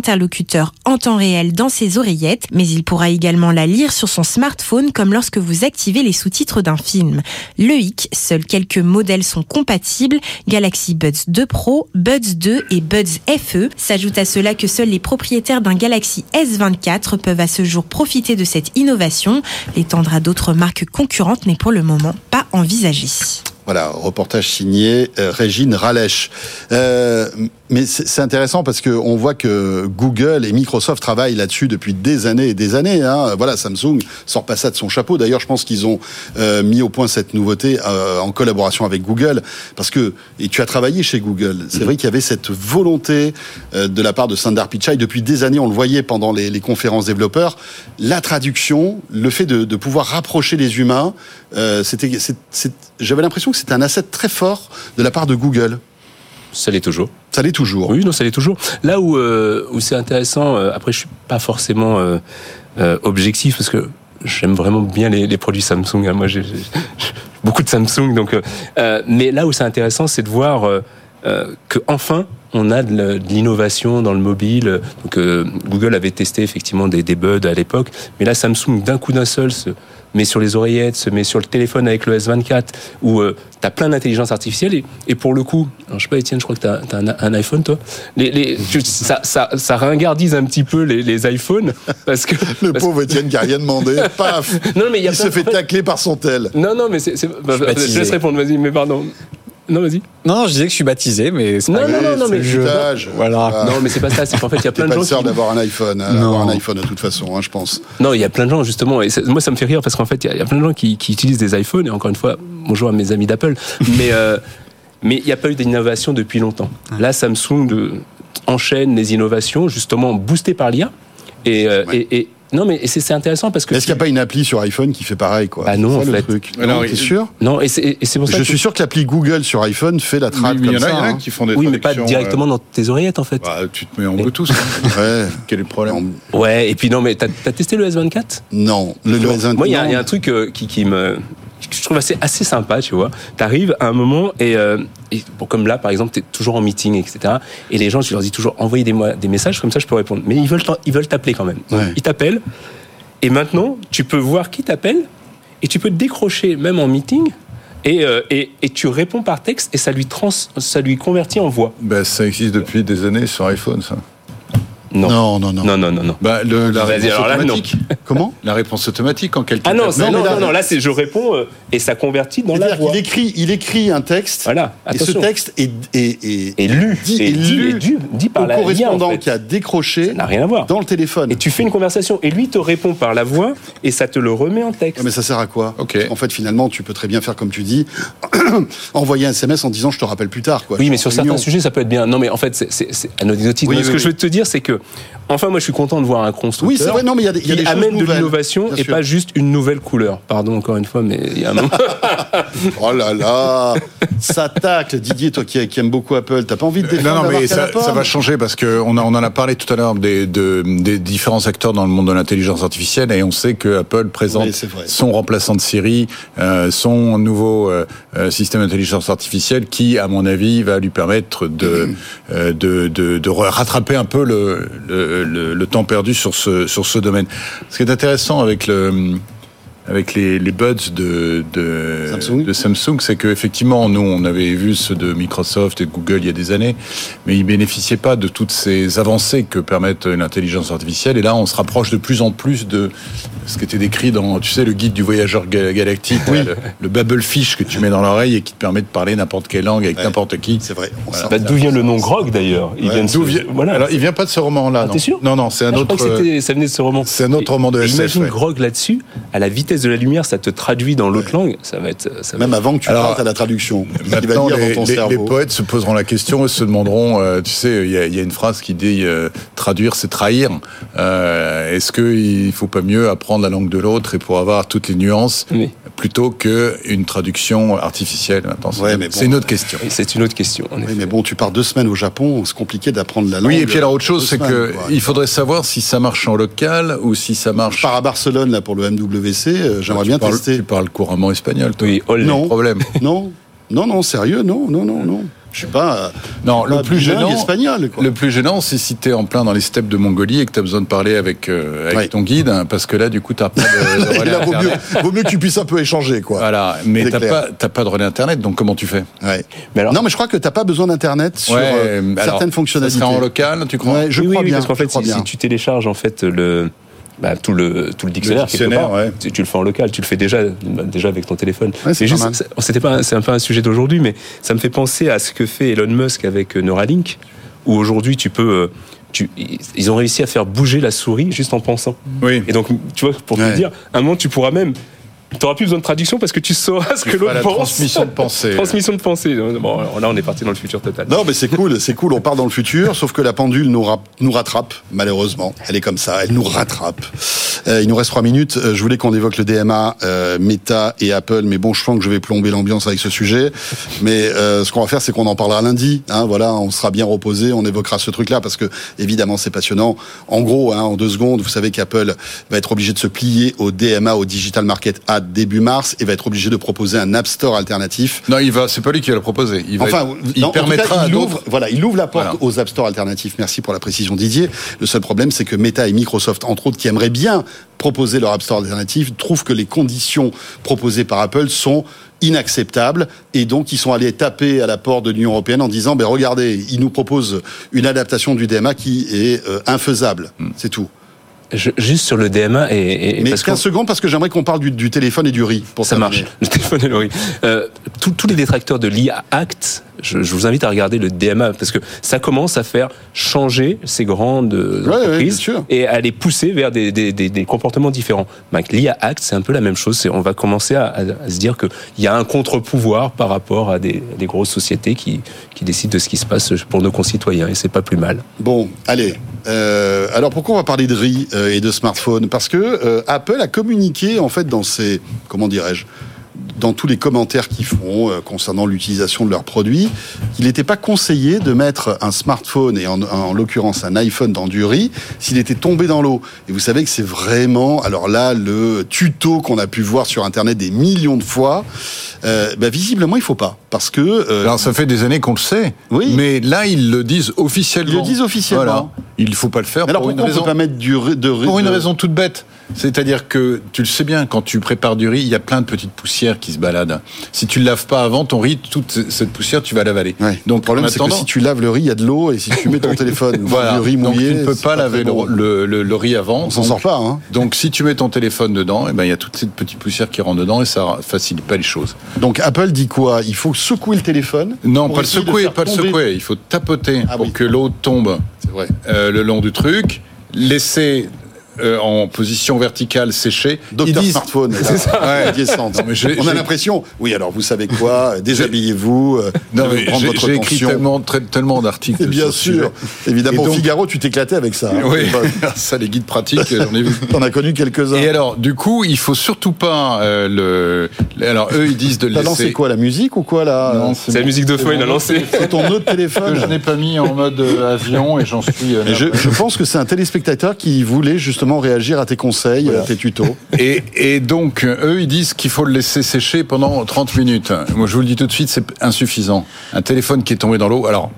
en temps réel dans ses oreillettes, mais il pourra également la lire sur son smartphone comme lorsque vous activez les sous-titres d'un film. Le hic, seuls quelques modèles sont compatibles, Galaxy Buds 2 Pro, Buds 2 et Buds FE. S'ajoute à cela que seuls les propriétaires d'un Galaxy S24 peuvent à ce jour profiter de cette innovation. L'étendre à d'autres marques concurrentes n'est pour le moment pas envisagé. Voilà, reportage signé euh, Régine Ralèche. Euh, mais c'est intéressant parce que on voit que Google et Microsoft travaillent là-dessus depuis des années et des années. Hein. Voilà, Samsung sort pas ça de son chapeau. D'ailleurs, je pense qu'ils ont euh, mis au point cette nouveauté euh, en collaboration avec Google parce que et tu as travaillé chez Google. C'est vrai qu'il y avait cette volonté euh, de la part de Sundar Pichai depuis des années. On le voyait pendant les, les conférences développeurs. La traduction, le fait de, de pouvoir rapprocher les humains, euh, c'était, j'avais l'impression que c'était un asset très fort de la part de Google. Ça l'est toujours. Ça l'est toujours. Oui, non, ça l'est toujours. Là où, euh, où c'est intéressant, euh, après, je suis pas forcément euh, objectif parce que j'aime vraiment bien les, les produits Samsung. hein. Moi, j'ai beaucoup de Samsung, donc. mais là où c'est intéressant, c'est de voir que enfin on a de l'innovation dans le mobile. Donc, Google avait testé effectivement des, des buds à l'époque, mais là, Samsung d'un coup d'un seul se met sur les oreillettes, se met sur le téléphone avec le S24, où euh, tu as plein d'intelligence artificielle. Et, et pour le coup, alors, je sais pas, Étienne, je crois que tu as, un, un iPhone, toi. Les, les, tu- ça, ça, ça ringardise un petit peu les, les iPhones. Parce que, Le parce- pauvre Étienne qui a rien demandé, paf Non, mais il y a Il plein se fait tacler par son tel. Non, non, mais c'est. bah, suis je laisse répondre, vas-y, mais pardon. Non, vas-y. Non, je disais que je suis baptisé, mais c'est Non, pas non, grave. non, non, mais C'est je- le âge. Voilà. Ah, Non, mais c'est pas ça, c'est qu'en fait, il y a plein de pas gens le sort qui. d'avoir un iPhone, Non. d'avoir un iPhone de toute façon, hein, je pense. Non, il y a plein de gens justement, et c'est- moi ça me fait rire parce qu'en fait il y a- il y, a plein de gens qui, qui utilisent des iPhones et encore une fois bonjour à mes amis d'Apple, mais euh, Mais il n'y a pas eu d'innovation depuis longtemps. Là, Samsung de- enchaîne les innovations, justement boostées par l'IA. Et, euh, Ouais. et- et- non, mais c'est c'est intéressant parce que. Est-ce qu'il n'y a pas une appli sur iPhone qui fait pareil quoi Bah non, en le fait. truc. Alors, Non, sûr? Non, et c'est pour ça Je que- suis sûr que l'appli Google sur iPhone fait la Oui, trappe mais il y en a, ça. il y en a hein. qui font des Oui, mais pas directement dans tes oreillettes en fait. euh, bah, tu te mets en Bluetooth. hein. Ouais. Quel est le problème? Ouais, et puis non, mais t'as as testé le S24 Non, le, le S21, Moi, il y, a- y un truc euh, qui, qui me je trouve assez, assez sympa, tu vois. T'arrives à un moment et, euh, et bon, comme là, par exemple, t'es toujours en meeting, etc. Et les gens, je leur dis toujours, envoyez des, messages, comme ça je peux répondre. Mais ils veulent ils veulent t'appeler quand même. Ouais. Ils t'appellent. Et maintenant, tu peux voir qui t'appelle et tu peux te décrocher même en meeting. Et, euh, et, et tu réponds par texte et ça lui, trans, ça lui convertit en voix. bah, Ça existe depuis des années sur iPhone, ça. Non. Non, non, non. Non, non, non, non. Bah, le, la Vas-y, réponse alors là, non. automatique. Comment? La réponse automatique quand quelqu'un. Ah non, non, mais là- non, non, là, c'est je réponds euh, et ça convertit dans la C'est-à-dire voix. qu'il écrit, il écrit un texte. Voilà, Et ce attention. texte est, est, est, Et lu, dit, et est dit, lu dit, dit par au la IA, en correspondant fait. qui a décroché Ça n'a rien à voir. dans le téléphone. Et tu fais une conversation et lui te répond par la voix et ça te le remet en texte. Ouais, mais ça sert à quoi? Ok. En fait, finalement, tu peux très bien faire comme tu dis, envoyer un SMS en disant je te rappelle plus tard. Quoi. Oui, mais sur certains sujets, ça peut être bien. Non, mais en fait, c'est- anecdotique. Ce oui, que je veux te dire, c'est que, enfin, moi, je suis content de voir un constructeur Oui, c'est vrai. Non, mais il y a des, y a des amène de l'innovation et sûr. pas juste une nouvelle couleur. Pardon encore une fois, mais il y a un moment. Oh là là, ça tacle. Didier, toi qui, qui aime beaucoup Apple, t'as pas envie de défendre Non, non, mais ça, va changer parce que on, a, on en a parlé tout à l'heure des, de- des différents acteurs dans le monde de l'intelligence artificielle et on sait que Apple présente Oui, son remplaçant de Siri, euh, son nouveau euh, euh, système d'intelligence artificielle qui, à mon avis, va lui permettre de, euh, de, de, de rattraper un peu le, le, le, le temps perdu sur ce, sur ce domaine. Ce qui est intéressant avec le avec les, les buds de, de Samsung. de Samsung, c'est que effectivement, nous, on avait vu ceux de Microsoft et de Google il y a des années, mais ils bénéficiaient pas de toutes ces avancées que permettent l'intelligence artificielle. Et là, on se rapproche de plus en plus de ce qui était décrit dans, tu sais, le guide du voyageur ga- galactique, le, le Babelfish que tu mets dans l'oreille et qui te permet de parler n'importe quelle langue avec Ouais. n'importe qui. C'est vrai. Bah, D'où vient le nom Grog d'ailleurs? Il Ouais. vient de ce- vient- Voilà. Alors, il vient pas de ce roman-là, Ah, non t'es sûr? Non, non, c'est un Ah, je autre. crois que c'était- ça venait de ce roman. c'est un autre roman de SF, Imagine ouais. Grog là-dessus, à la vitesse de la lumière, ça te traduit dans l'autre langue. Ça va être. Ça va Même avant que tu Alors, parles, t'as la traduction. Maintenant, les, dans ton les- cerveau. les poètes se poseront la question et se demanderont, euh, tu sais, il y a, il y a une phrase qui dit euh, traduire, c'est trahir. Euh, Est-ce qu'il faut pas mieux apprendre la langue de l'autre et pour avoir toutes les nuances Oui. Plutôt que une traduction artificielle Maintenant, c'est Ouais, bon. c'est une autre question. C'est une autre question. en Oui, effet. mais bon, tu pars deux semaines au Japon, c'est compliqué d'apprendre la langue. Oui, et puis alors autre chose, c'est que quoi. il faudrait savoir si ça marche en local ou si ça Je marche. pars à Barcelone là pour le MWC, euh, j'aimerais tu bien parles, tester. Tu parles couramment espagnol, toi. Oui, olé. Non. Problème. Non, non, non, sérieux, non, non, non, non. Je suis pas. euh, Non, pas le plus gênant, espagnol. Quoi. Le plus gênant, c'est si t'es en plein dans les steppes de Mongolie et que t'as besoin de parler avec, euh, avec Ouais. ton guide, hein, parce que là, du coup, t'as pas de, de là, vaut mieux, internet. vaut mieux que tu puisses un peu échanger, quoi. Voilà, mais t'as pas, t'as pas de relais internet, donc comment tu fais? Ouais. Mais alors- non, mais je crois que t'as pas besoin d'internet sur euh, alors, certaines fonctionnalités. Ça sera en local, tu crois? Ouais, je oui, crois oui, bien. parce qu'en fait, si, si tu télécharges en fait le bah, tout le tout le dictionnaire, quelque dictionnaire, part, ouais. tu, tu le fais en local, tu le fais déjà déjà avec ton téléphone. Ouais, c'est juste, c'est- c'était pas un- c'est un peu un sujet d'aujourd'hui, mais ça me fait penser à ce que fait Elon Musk avec euh, Neuralink, où aujourd'hui tu peux euh, tu, ils ont réussi à faire bouger la souris juste en pensant. Oui. Et donc, tu vois, pour Ouais. te dire, à un moment, tu pourras même. Tu n'auras plus besoin de traduction parce que tu sauras ce que l'autre la pense. transmission de pensée. transmission de pensée. Bon, alors là, on est parti dans le futur total. Non, mais c'est cool, c'est cool. On part dans le futur, sauf que la pendule nous, ra- nous rattrape, malheureusement. Elle est comme ça, elle nous rattrape. Euh, il nous reste trois minutes. Euh, je voulais qu'on évoque le DMA, euh, Meta et Apple, mais bon, je sens que je vais plomber l'ambiance avec ce sujet. Mais euh, ce qu'on va faire, c'est qu'on en parlera lundi. Hein, voilà, on sera bien reposé, on évoquera ce truc-là parce que évidemment, c'est passionnant. En gros, hein, en deux secondes, vous savez qu'Apple va être obligé de se plier au DMA, au Digital Market Act début mars, et va être obligé de proposer un App Store alternatif Non, il va, c'est pas lui qui va le proposer. Il va Enfin, être- il non, permettra cas, il ouvre, voilà, il ouvre la porte Voilà. aux App Store alternatifs. Merci pour la précision, Didier. Le seul problème, c'est que Meta et Microsoft, entre autres, qui aimeraient bien proposer leur App Store alternatif, trouvent que les conditions proposées par Apple sont inacceptables et donc ils sont allés taper à la porte de l'Union européenne en disant ben regardez ils nous proposent une adaptation du DMA qui est euh, infaisable Hmm. c'est tout je- juste sur le DMA et, et Mais parce 15 qu'on- secondes parce que j'aimerais qu'on parle du, du téléphone et du riz. Pour ça terminer. marche. Le téléphone et le riz. Euh, tous- tous les détracteurs de l'IA Act, je, je vous invite à regarder le DMA parce que ça commence à faire changer ces grandes Ouais, ouais, entreprises sûr. et à les pousser vers des, des, des, des comportements différents. L'IA Act, c'est un peu la même chose. On va commencer à, à- à se dire qu'il y a un contre-pouvoir par rapport à des, grosses sociétés qui, qui décident de ce qui se passe pour nos concitoyens et c'est pas plus mal. Bon, allez. Euh, alors pourquoi on va parler de riz euh, et de smartphone Parce que euh, Apple a communiqué en fait dans ses comment dirais-je dans tous les commentaires qu'ils font euh, concernant l'utilisation de leurs produits, qu'il n'était pas conseillé de mettre un smartphone et en, en l'occurrence un iPhone dans du riz s'il était tombé dans l'eau. Et vous savez que c'est vraiment, alors là, le tuto qu'on a pu voir sur Internet des millions de fois, euh, bah, visiblement il faut pas, parce que euh, Alors ça fait des années qu'on le sait, Oui. mais là ils le disent officiellement. Ils le disent officiellement. Voilà. Il faut pas le faire mais alors pour une on raison. peut pas mettre du riz, de riz Pour une raison toute bête. C'est-à-dire que tu le sais bien, quand tu prépares du riz, il y a plein de petites poussières qui se baladent. Si tu le laves pas avant ton riz, toute cette poussière, tu vas l'avaler. Ouais. Donc le problème, c'est que si tu laves le riz, il y a de l'eau, et si tu mets ton téléphone voilà. du riz Donc mouillé, tu ne peux pas, laver le, bon. le- le- le riz avant. On s'en Donc- sort pas, hein. Donc si tu mets ton téléphone dedans, eh ben il y a toute cette petite poussière qui rentre dedans et ça facilite pas les choses. Donc Apple dit quoi? Il faut secouer le téléphone Non, pas le secouer, pas le secouer. Il faut tapoter Ah pour oui. que l'eau tombe vrai. euh, le long du truc, laisser euh, en position verticale sécher. Docteur Ils disent- Smartphone, là, Ouais. la descente. Non, mais j'ai- On a l'impression, oui, alors vous savez quoi Déshabillez-vous, euh, Non, mais prendre j'ai votre j'ai écrit tellement, très- tellement d'articles. Et bien sûr, sujet. évidemment, au donc- Figaro, tu t'éclatais avec ça. hein, Oui, ça, les guides pratiques, j'en ai vu. T'en as connu quelques-uns. Et alors, du coup, il faut surtout pas euh, le. Alors, eux, ils disent de le T'as lancé quoi, la musique ou quoi là Non, C'est la musique de feu, il a lancé. C'est ton autre que téléphone je n'ai pas mis en mode avion et j'en suis. je pense que c'est un téléspectateur qui voulait justement réagir à tes conseils, à tes tutos. Et, et donc, eux, ils disent qu'il faut le laisser sécher pendant 30 minutes. Moi, je vous le dis tout de suite, c'est insuffisant. Un téléphone qui est tombé dans l'eau, alors,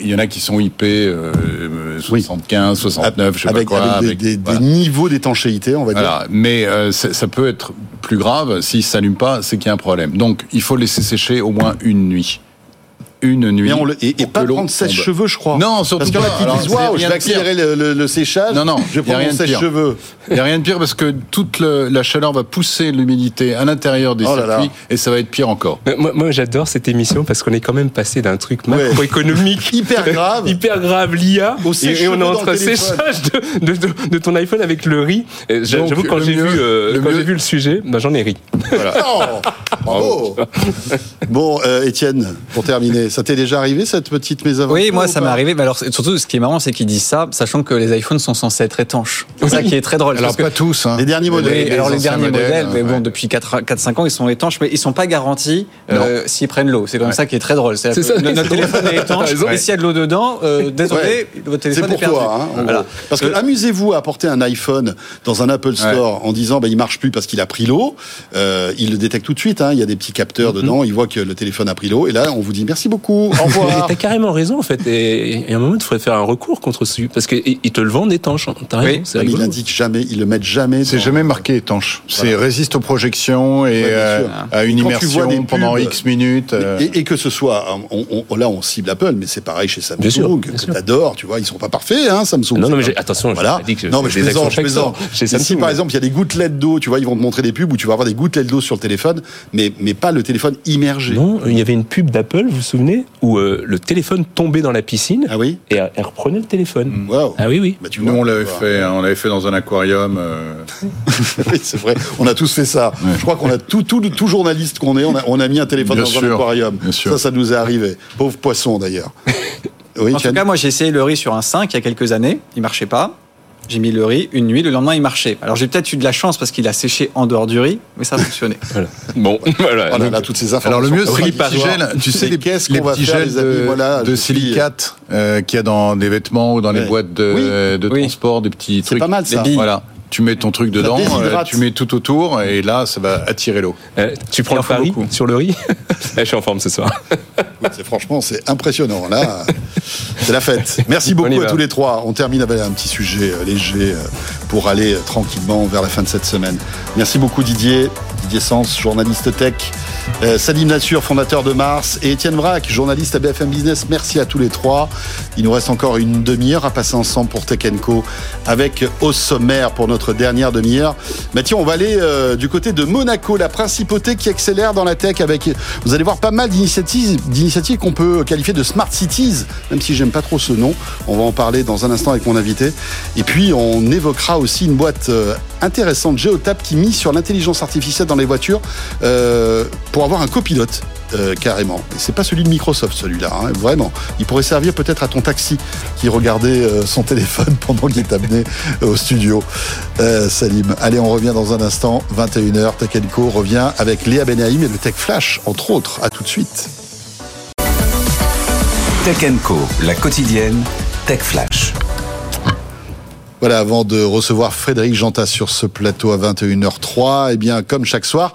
il y en a qui sont IP euh, euh, 75, 69, je sais avec, pas quoi. avec des, avec- des- niveaux d'étanchéité, on va dire. Voilà. Mais euh, ça peut être plus grave. S'il ne s'allume pas, c'est qu'il y a un problème. Donc, il faut laisser sécher au moins une nuit. Une nuit. Mais on le, et, pas prendre sèche-cheveux, je crois. Non, surtout Parce qu'il y en a qui Alors, disent Waouh, je vais accélérer le, le- le séchage. Non, non, je vais y a prendre rien mon de pire. sèche-cheveux. Il n'y a rien de pire parce que toute le- la chaleur va pousser l'humidité à l'intérieur des Oh là là. circuits et ça va être pire encore. Mais Moi, moi, j'adore cette émission parce qu'on est quand même passé d'un truc Ouais. macroéconomique Hyper grave. hyper grave, l'IA, et, on est entre séchage de, de, de, de ton iPhone avec le riz. J'avoue quand j'ai vu euh, quand j'ai vu le sujet, ben, j'en ai ri. Oh, bravo. bon, euh, Étienne, pour terminer, ça t'est déjà arrivé cette petite mésaventure Oui, moi ou ça m'est arrivé. Mais alors surtout, ce qui est marrant, c'est qu'ils disent ça, sachant que les iPhones sont censés être étanches. C'est ça qui est très drôle. Alors parce que- pas tous. Hein. Les derniers modèles. Oui, alors les derniers modèles, mais bon, ouais. depuis 4-5 ans, ils sont étanches, mais ils sont pas garantis euh, s'ils prennent l'eau. C'est comme ça qui est très drôle. C'est ça, notre téléphone est étanche, et s'il y a de l'eau dedans, euh, désolé, votre téléphone est, perdu. hein, Voilà. Parce que Euh, amusez-vous à apporter un iPhone dans un Apple Store en disant bah, il marche plus parce qu'il a pris l'eau. Il le détecte tout de suite. Hein, il y a des petits capteurs Mhm. dedans. Il voit que le téléphone a pris l'eau. Et là, on vous dit merci beaucoup. Au revoir. T'as carrément raison en fait. Et, et à un moment, il faudrait faire un recours contre ce parce qu'ils ils te le vendent étanche. hein. T'as raison, Oui. c'est Mais il rigolo. indique jamais. Ils le mettent jamais. C'est jamais marqué étanche. C'est Voilà. résiste aux projections et Ouais, euh, à une Et immersion pendant X minutes. euh, Et, et que ce soit, on, on- là on cible Apple, mais c'est pareil chez Samsung, Bien sûr, que bien t'adores, tu vois, ils sont pas parfaits, hein, Samsung. Non, non, C'est mais attention, voilà. dit que non, mais je des plaisante, je plaisante. chez Mais si Samsung, par exemple il y a des gouttelettes d'eau, tu vois, ils vont te montrer des pubs où tu vas avoir des gouttelettes d'eau sur le téléphone, mais, mais pas le téléphone immergé. Non, il y avait une pub d'Apple, vous vous souvenez, où euh, le téléphone tombait dans la piscine Ah oui et elle reprenait le téléphone. Waouh. Ah oui, oui. Bah, tu Nous, vois, on l'avait vois. fait, hein, on l'avait fait dans un aquarium. euh, Oui, c'est vrai. On a tous fait ça. Je crois qu'on a tout, tout, tout journaliste qu'on est, on a, on a mis un téléphone Bien dans un aquarium. bien sûr. Ça, ça nous est arrivé. Pauvre poisson d'ailleurs. Oui, En tout cas, moi j'ai essayé le riz sur un 5 il y a quelques années, il marchait pas. J'ai mis le riz une nuit, le lendemain il marchait. Alors j'ai peut-être eu de la chance parce qu'il a séché en dehors du riz, mais ça a fonctionné. Voilà. Bon, voilà. Oh Donc, là, toutes ces Alors informations. le mieux, c'est les gels. Tu sais les, qu'on va petits faire, gels les amis de, Voilà, de silicate euh, qu'il y a dans des vêtements ou dans les boîtes de, de Oui. transport, des petits C'est trucs. pas mal ça. Voilà. Tu mets ton truc dedans, euh, tu mets tout autour et là, ça va attirer l'eau. euh, tu prends le pari beaucoup. sur le riz Je suis en forme ce soir. Oui, c'est franchement, c'est impressionnant. Là, c'est la fête. Merci beaucoup à tous les trois. On termine avec un petit sujet euh, léger pour aller tranquillement vers la fin de cette semaine. Merci beaucoup Didier. Didier journaliste tech, euh, Salim Nassur, fondateur de Mars, et Étienne Vrac, journaliste à BFM Business. Merci à tous les trois. Il nous reste encore une demi-heure à passer ensemble pour Tech Co avec au sommaire pour notre dernière demi-heure. Mathieu, on va aller euh, du côté de Monaco, la principauté qui accélère dans la tech avec, vous allez voir, pas mal d'initiatives, d'initiatives qu'on peut qualifier de smart cities, même si j'aime pas trop ce nom. On va en parler dans un instant avec mon invité. Et puis, on évoquera aussi une boîte euh, intéressante, Geotap, qui mise sur l'intelligence artificielle dans les voitures euh, pour avoir un copilote. Euh, carrément. C'est pas celui de Microsoft, celui-là, hein, vraiment. Il pourrait servir peut-être à ton taxi qui regardait euh, son téléphone pendant qu'il est amené au studio. Euh, Salim. Allez, on revient dans un instant. 21h, Tech Co revient avec Léa Benaïm et le Tech Flash, entre autres. À tout de suite. Tech Co, la quotidienne, Tech Flash. Voilà, avant de recevoir Frédéric Jantas sur ce plateau à 21h03, eh bien, comme chaque soir,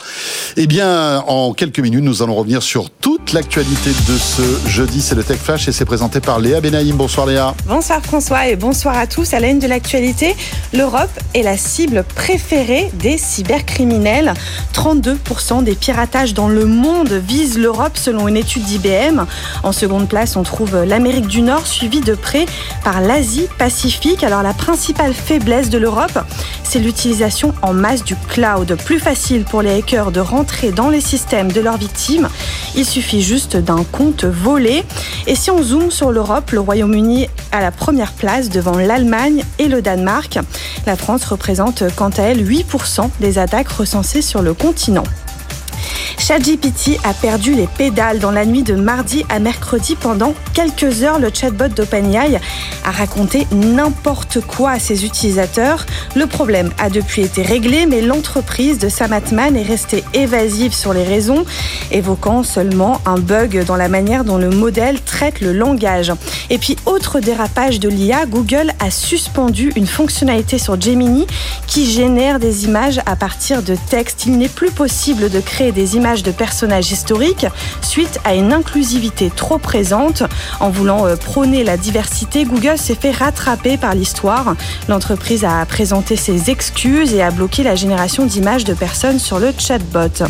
eh bien, en quelques minutes, nous allons revenir sur toute l'actualité de ce jeudi. C'est le Tech Flash et c'est présenté par Léa Benaïm. Bonsoir Léa. Bonsoir François et bonsoir à tous. À la une de l'actualité, l'Europe est la cible préférée des cybercriminels. 32% des piratages dans le monde visent l'Europe selon une étude d'IBM. En seconde place, on trouve l'Amérique du Nord suivie de près par l'Asie-Pacifique. Alors la principale faiblesse de l'Europe, c'est l'utilisation en masse du cloud. Plus facile pour les hackers de rentrer dans les systèmes de leurs victimes. Il suffit juste d'un compte volé. Et si on zoome sur l'Europe, le Royaume-Uni à la première place devant l'Allemagne et le Danemark. La France représente quant à elle 8% des attaques recensées sur le continent. ChatGPT a perdu les pédales dans la nuit de mardi à mercredi. Pendant quelques heures, le chatbot d'OpenAI a raconté n'importe quoi à ses utilisateurs. Le problème a depuis été réglé, mais l'entreprise de Sam Altman est restée évasive sur les raisons, évoquant seulement un bug dans la manière dont le modèle traite le langage. Et puis, autre dérapage de l'IA, Google a suspendu une fonctionnalité sur Gemini qui génère des images à partir de texte. Il n'est plus possible de créer des images de personnages historiques suite à une inclusivité trop présente. En voulant euh, prôner la diversité, Google s'est fait rattraper par l'histoire. L'entreprise a présenté ses excuses et a bloqué la génération d'images de personnes sur le chatbot.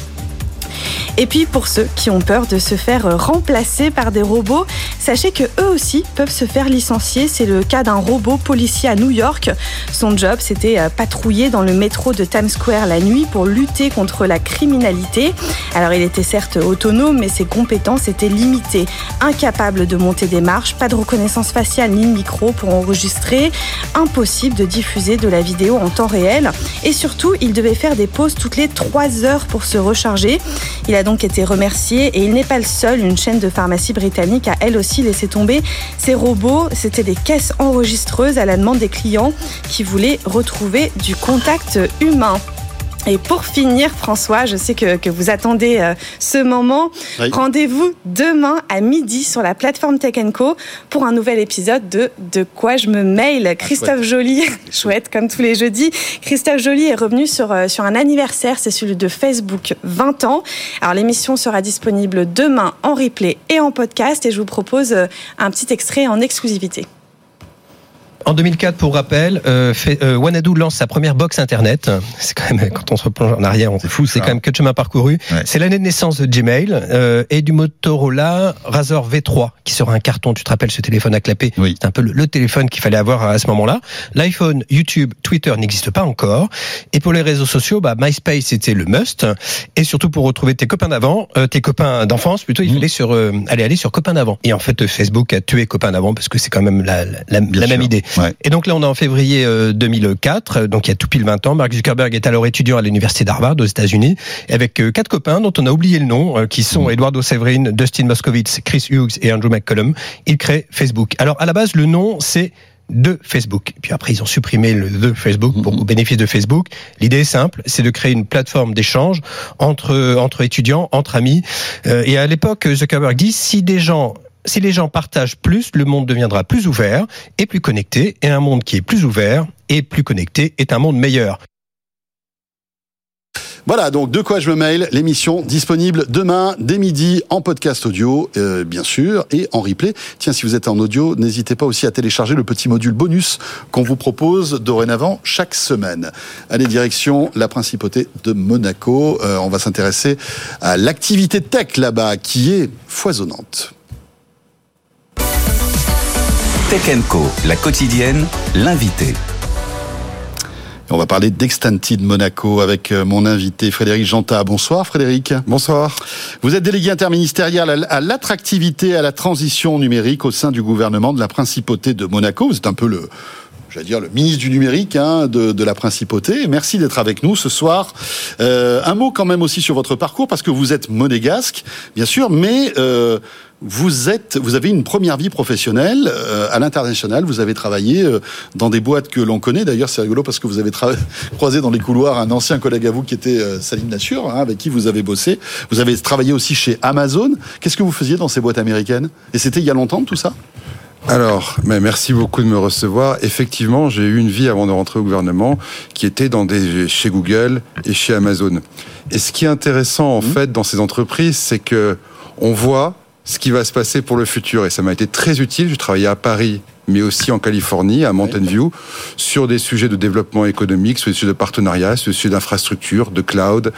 Et puis pour ceux qui ont peur de se faire remplacer par des robots, sachez que eux aussi peuvent se faire licencier. C'est le cas d'un robot policier à New York. Son job, c'était euh, patrouiller dans le métro de Times Square la nuit pour lutter contre la criminalité. Alors il était certes autonome, mais ses compétences étaient limitées. Incapable de monter des marches, pas de reconnaissance faciale ni de micro pour enregistrer, impossible de diffuser de la vidéo en temps réel. Et surtout, il devait faire des pauses toutes les 3 heures pour se recharger. Il a donc été remercié et il n'est pas le seul. Une chaîne de pharmacie britannique a elle aussi laissé tomber ses robots. C'était des caisses enregistreuses à la demande des clients qui voulaient retrouver du contact humain. Et pour finir, François, je sais que, que vous attendez euh, ce moment. Oui. Rendez-vous demain à midi sur la plateforme Tech Co pour un nouvel épisode de De quoi je me mail. Christophe Joly, chouette comme tous les jeudis. Christophe Joly est revenu sur, euh, sur un anniversaire, c'est celui de Facebook 20 ans. Alors l'émission sera disponible demain en replay et en podcast et je vous propose euh, un petit extrait en exclusivité. En 2004, pour rappel, euh, fait, euh, Wanadu lance sa première box internet. C'est quand même, quand on se replonge en arrière, on c'est fou, c'est quand même que de chemin parcouru. Ouais. C'est l'année de naissance de Gmail euh, et du Motorola Razr V3 qui sera un carton. Tu te rappelles ce téléphone à clapper Oui. C'est un peu le, le téléphone qu'il fallait avoir à ce moment-là. L'iPhone, YouTube, Twitter n'existent pas encore. Et pour les réseaux sociaux, bah, MySpace c'était le must. Et surtout pour retrouver tes copains d'avant, euh, tes copains d'enfance plutôt, il Mhm. fallait sur euh, aller aller sur copains d'avant. Et en fait, Facebook a tué copains d'avant parce que c'est quand même la, la, la même sûr. idée. Ouais. Et donc là, on est en février euh, 2004, euh, donc il y a tout pile 20 ans. Mark Zuckerberg est alors étudiant à l'université d'Harvard aux États-Unis, avec euh, quatre copains dont on a oublié le nom, euh, qui sont Eduardo Severin, Dustin Moskovitz, Chris Hughes et Andrew McCollum. Ils créent Facebook. Alors à la base, le nom c'est de Facebook. Puis après, ils ont supprimé le de Facebook pour au bénéfice de Facebook. L'idée est simple, c'est de créer une plateforme d'échange entre entre étudiants, entre amis. Euh, et à l'époque, Zuckerberg dit si des gens si les gens partagent plus, le monde deviendra plus ouvert et plus connecté. Et un monde qui est plus ouvert et plus connecté est un monde meilleur. Voilà, donc de quoi je me mail, l'émission disponible demain dès midi en podcast audio, euh, bien sûr, et en replay. Tiens, si vous êtes en audio, n'hésitez pas aussi à télécharger le petit module bonus qu'on vous propose dorénavant chaque semaine. Allez, direction la principauté de Monaco. Euh, on va s'intéresser à l'activité tech là-bas qui est foisonnante. Tech Co, la quotidienne, l'invité. On va parler d'Extended Monaco avec euh, mon invité Frédéric Janta. Bonsoir Frédéric. Bonsoir. Vous êtes délégué interministériel à l'attractivité et à la transition numérique au sein du gouvernement de la Principauté de Monaco. Vous êtes un peu le, j'allais dire, le ministre du numérique hein, de, de, la principauté. Merci d'être avec nous ce soir. Euh, un mot quand même aussi sur votre parcours, parce que vous êtes monégasque, bien sûr, mais euh, vous êtes, vous avez une première vie professionnelle euh, à l'international. Vous avez travaillé euh, dans des boîtes que l'on connaît. D'ailleurs, c'est rigolo parce que vous avez croisé dans les couloirs un ancien collègue à vous qui était euh, Salim Nassur, hein, avec qui vous avez bossé. Vous avez travaillé aussi chez Amazon. Qu'est-ce que vous faisiez dans ces boîtes américaines? Et c'était il y a longtemps tout ça? Alors, mais merci beaucoup de me recevoir. Effectivement, j'ai eu une vie avant de rentrer au gouvernement qui était dans des, chez Google et chez Amazon. Et ce qui est intéressant en mmh. fait dans ces entreprises, c'est que on voit ce qui va se passer pour le futur. Et ça m'a été très utile. Je travaillais à Paris, mais aussi en Californie, à Mountain View, sur des sujets de développement économique, sur des sujets de partenariat, sur des sujets d'infrastructure, de cloud.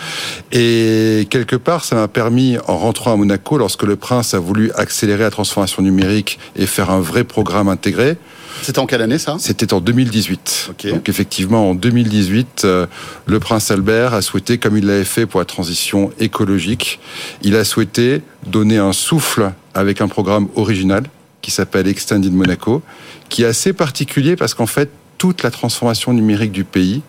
Et quelque part, ça m'a permis, en rentrant à Monaco, lorsque le prince a voulu accélérer la transformation numérique et faire un vrai programme intégré, c'était en quelle année ça? C'était en 2018. Donc effectivement, en 2018, euh, le prince Albert a souhaité, comme il l'avait fait pour la transition écologique, il a souhaité donner un souffle avec un programme original qui s'appelle Extended Monaco, qui est assez particulier parce qu'en fait, toute la transformation numérique du pays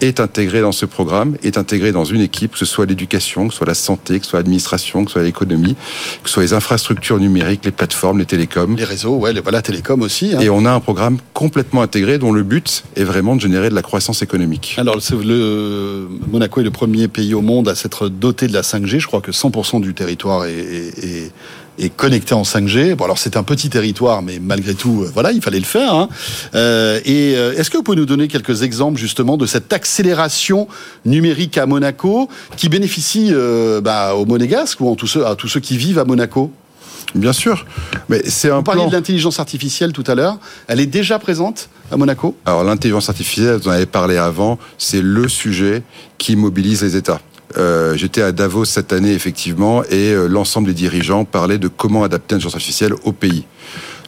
est intégré dans ce programme, est intégré dans une équipe, que ce soit l'éducation, que ce soit la santé, que ce soit l'administration, que ce soit l'économie, que ce soit les infrastructures numériques, les plateformes, les télécoms. Les réseaux, ouais, les, voilà, télécoms aussi. Hein. Et on a un programme complètement intégré dont le but est vraiment de générer de la croissance économique. Alors, le, Monaco est le premier pays au monde à s'être doté de la 5G. Je crois que 100% du territoire est, est est connecté en 5G. Bon, alors c'est un petit territoire, mais malgré tout, euh, voilà, il fallait le faire. Hein. Euh, et euh, est-ce que vous pouvez nous donner quelques exemples justement de cette accélération numérique à Monaco qui bénéficie euh, bah, aux Monégasques ou en tous ceux, à tous ceux qui vivent à Monaco? Bien sûr, mais c'est un. Vous parliez de l'intelligence artificielle tout à l'heure. Elle est déjà présente à Monaco? Alors l'intelligence artificielle, vous en avez parlé avant, c'est le sujet qui mobilise les États. Euh, J'étais à Davos cette année, effectivement, et euh, l'ensemble des dirigeants parlaient de comment adapter l'intelligence artificielle au pays.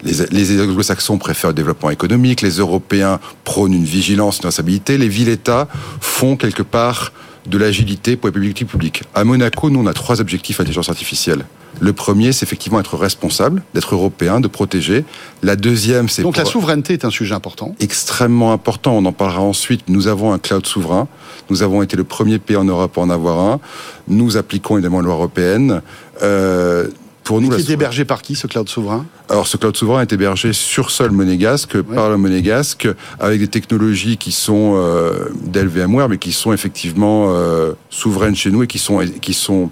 Les, les anglo-saxons préfèrent le développement économique, les Européens prônent une vigilance, une instabilité, les villes-États font quelque part de l'agilité pour les politiques publiques. À Monaco, nous, on a trois objectifs à l'intelligence artificielle. Le premier, c'est effectivement être responsable, d'être européen, de protéger. La deuxième, c'est... Donc la souveraineté est un sujet important. Extrêmement important, on en parlera ensuite. Nous avons un cloud souverain. Nous avons été le premier pays en Europe à en avoir un. Nous appliquons évidemment la loi européenne. Euh, pour nous, qui est hébergé par qui ce cloud souverain? Alors ce cloud souverain est hébergé sur sol monégasque par le monégasque avec des technologies qui sont euh, d'LVMware mais qui sont effectivement euh, souveraines chez nous et qui sont qui sont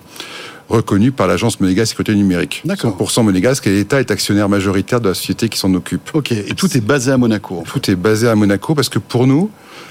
reconnues par l'agence monégasque côté numérique. 100% monégasque et l'État est actionnaire majoritaire de la société qui s'en occupe. Ok, et tout est basé à Monaco. Tout est basé à Monaco parce que pour nous,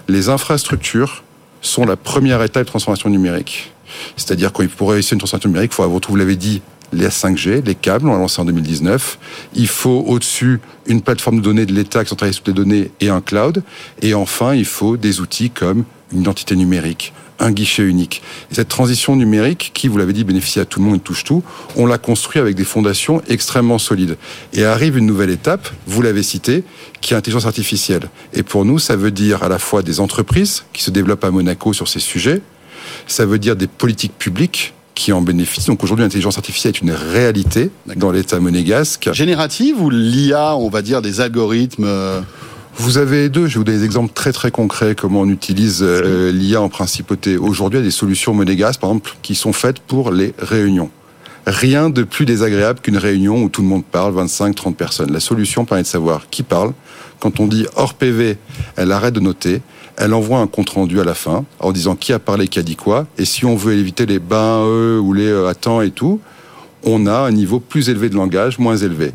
les infrastructures sont la première étape de transformation numérique. C'est-à-dire qu'il pour réussir une transformation numérique, il faut avoir, vous l'avez dit, les 5G, les câbles, on l'a lancé en 2019. Il faut au-dessus une plateforme de données de l'État qui centralise toutes les données et un cloud. Et enfin, il faut des outils comme une identité numérique, un guichet unique. Et cette transition numérique, qui, vous l'avez dit, bénéficie à tout le monde et touche tout, on l'a construit avec des fondations extrêmement solides. Et arrive une nouvelle étape, vous l'avez cité, qui est l'intelligence artificielle. Et pour nous, ça veut dire à la fois des entreprises qui se développent à Monaco sur ces sujets, ça veut dire des politiques publiques qui en bénéficient. Donc aujourd'hui, l'intelligence artificielle est une réalité dans l'État monégasque. Générative ou l'IA, on va dire, des algorithmes euh, vous avez deux, je vais vous donner des exemples très très concrets comment on utilise euh, l'IA en principauté. Aujourd'hui, il y a des solutions monégasques, par exemple, qui sont faites pour les réunions. Rien de plus désagréable qu'une réunion où tout le monde parle, 25, 30 personnes. La solution permet de savoir qui parle. Quand on dit hors PV, elle arrête de noter elle envoie un compte rendu à la fin en disant qui a parlé, qui a dit quoi. Et si on veut éviter les bains eux ou les euh, attends et tout, on a un niveau plus élevé de langage, moins élevé.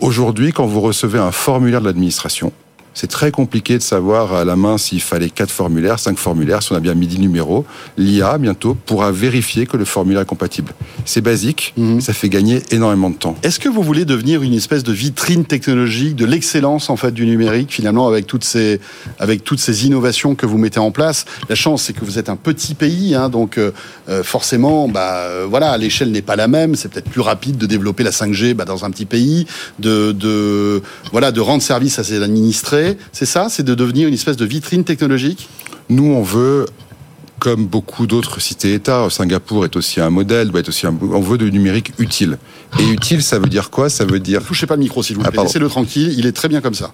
Aujourd'hui, quand vous recevez un formulaire de l'administration, C'est très compliqué de savoir à la main s'il fallait quatre formulaires, cinq formulaires, si on a bien mis 10 numéros. L'IA, bientôt, pourra vérifier que le formulaire est compatible. C'est basique, Mhm. ça fait gagner énormément de temps. Est-ce que vous voulez devenir une espèce de vitrine technologique de l'excellence en fait du numérique finalement avec toutes ces avec toutes ces innovations que vous mettez en place? La chance c'est que vous êtes un petit pays, hein, donc euh, euh, forcément, bah euh, voilà, l'échelle n'est pas la même. C'est peut-être plus rapide de développer la 5G bah, dans un petit pays, de, de voilà de rendre service à ses administrés. C'est ça, c'est de devenir une espèce de vitrine technologique. Nous, on veut, comme beaucoup d'autres cités-États, Singapour est aussi un modèle, doit être aussi un, on veut du numérique utile. Et utile, ça veut dire quoi? Ça veut dire Touchez pas le micro s'il vous Ah, plaît, pardon. laissez-le tranquille, il est très bien comme ça.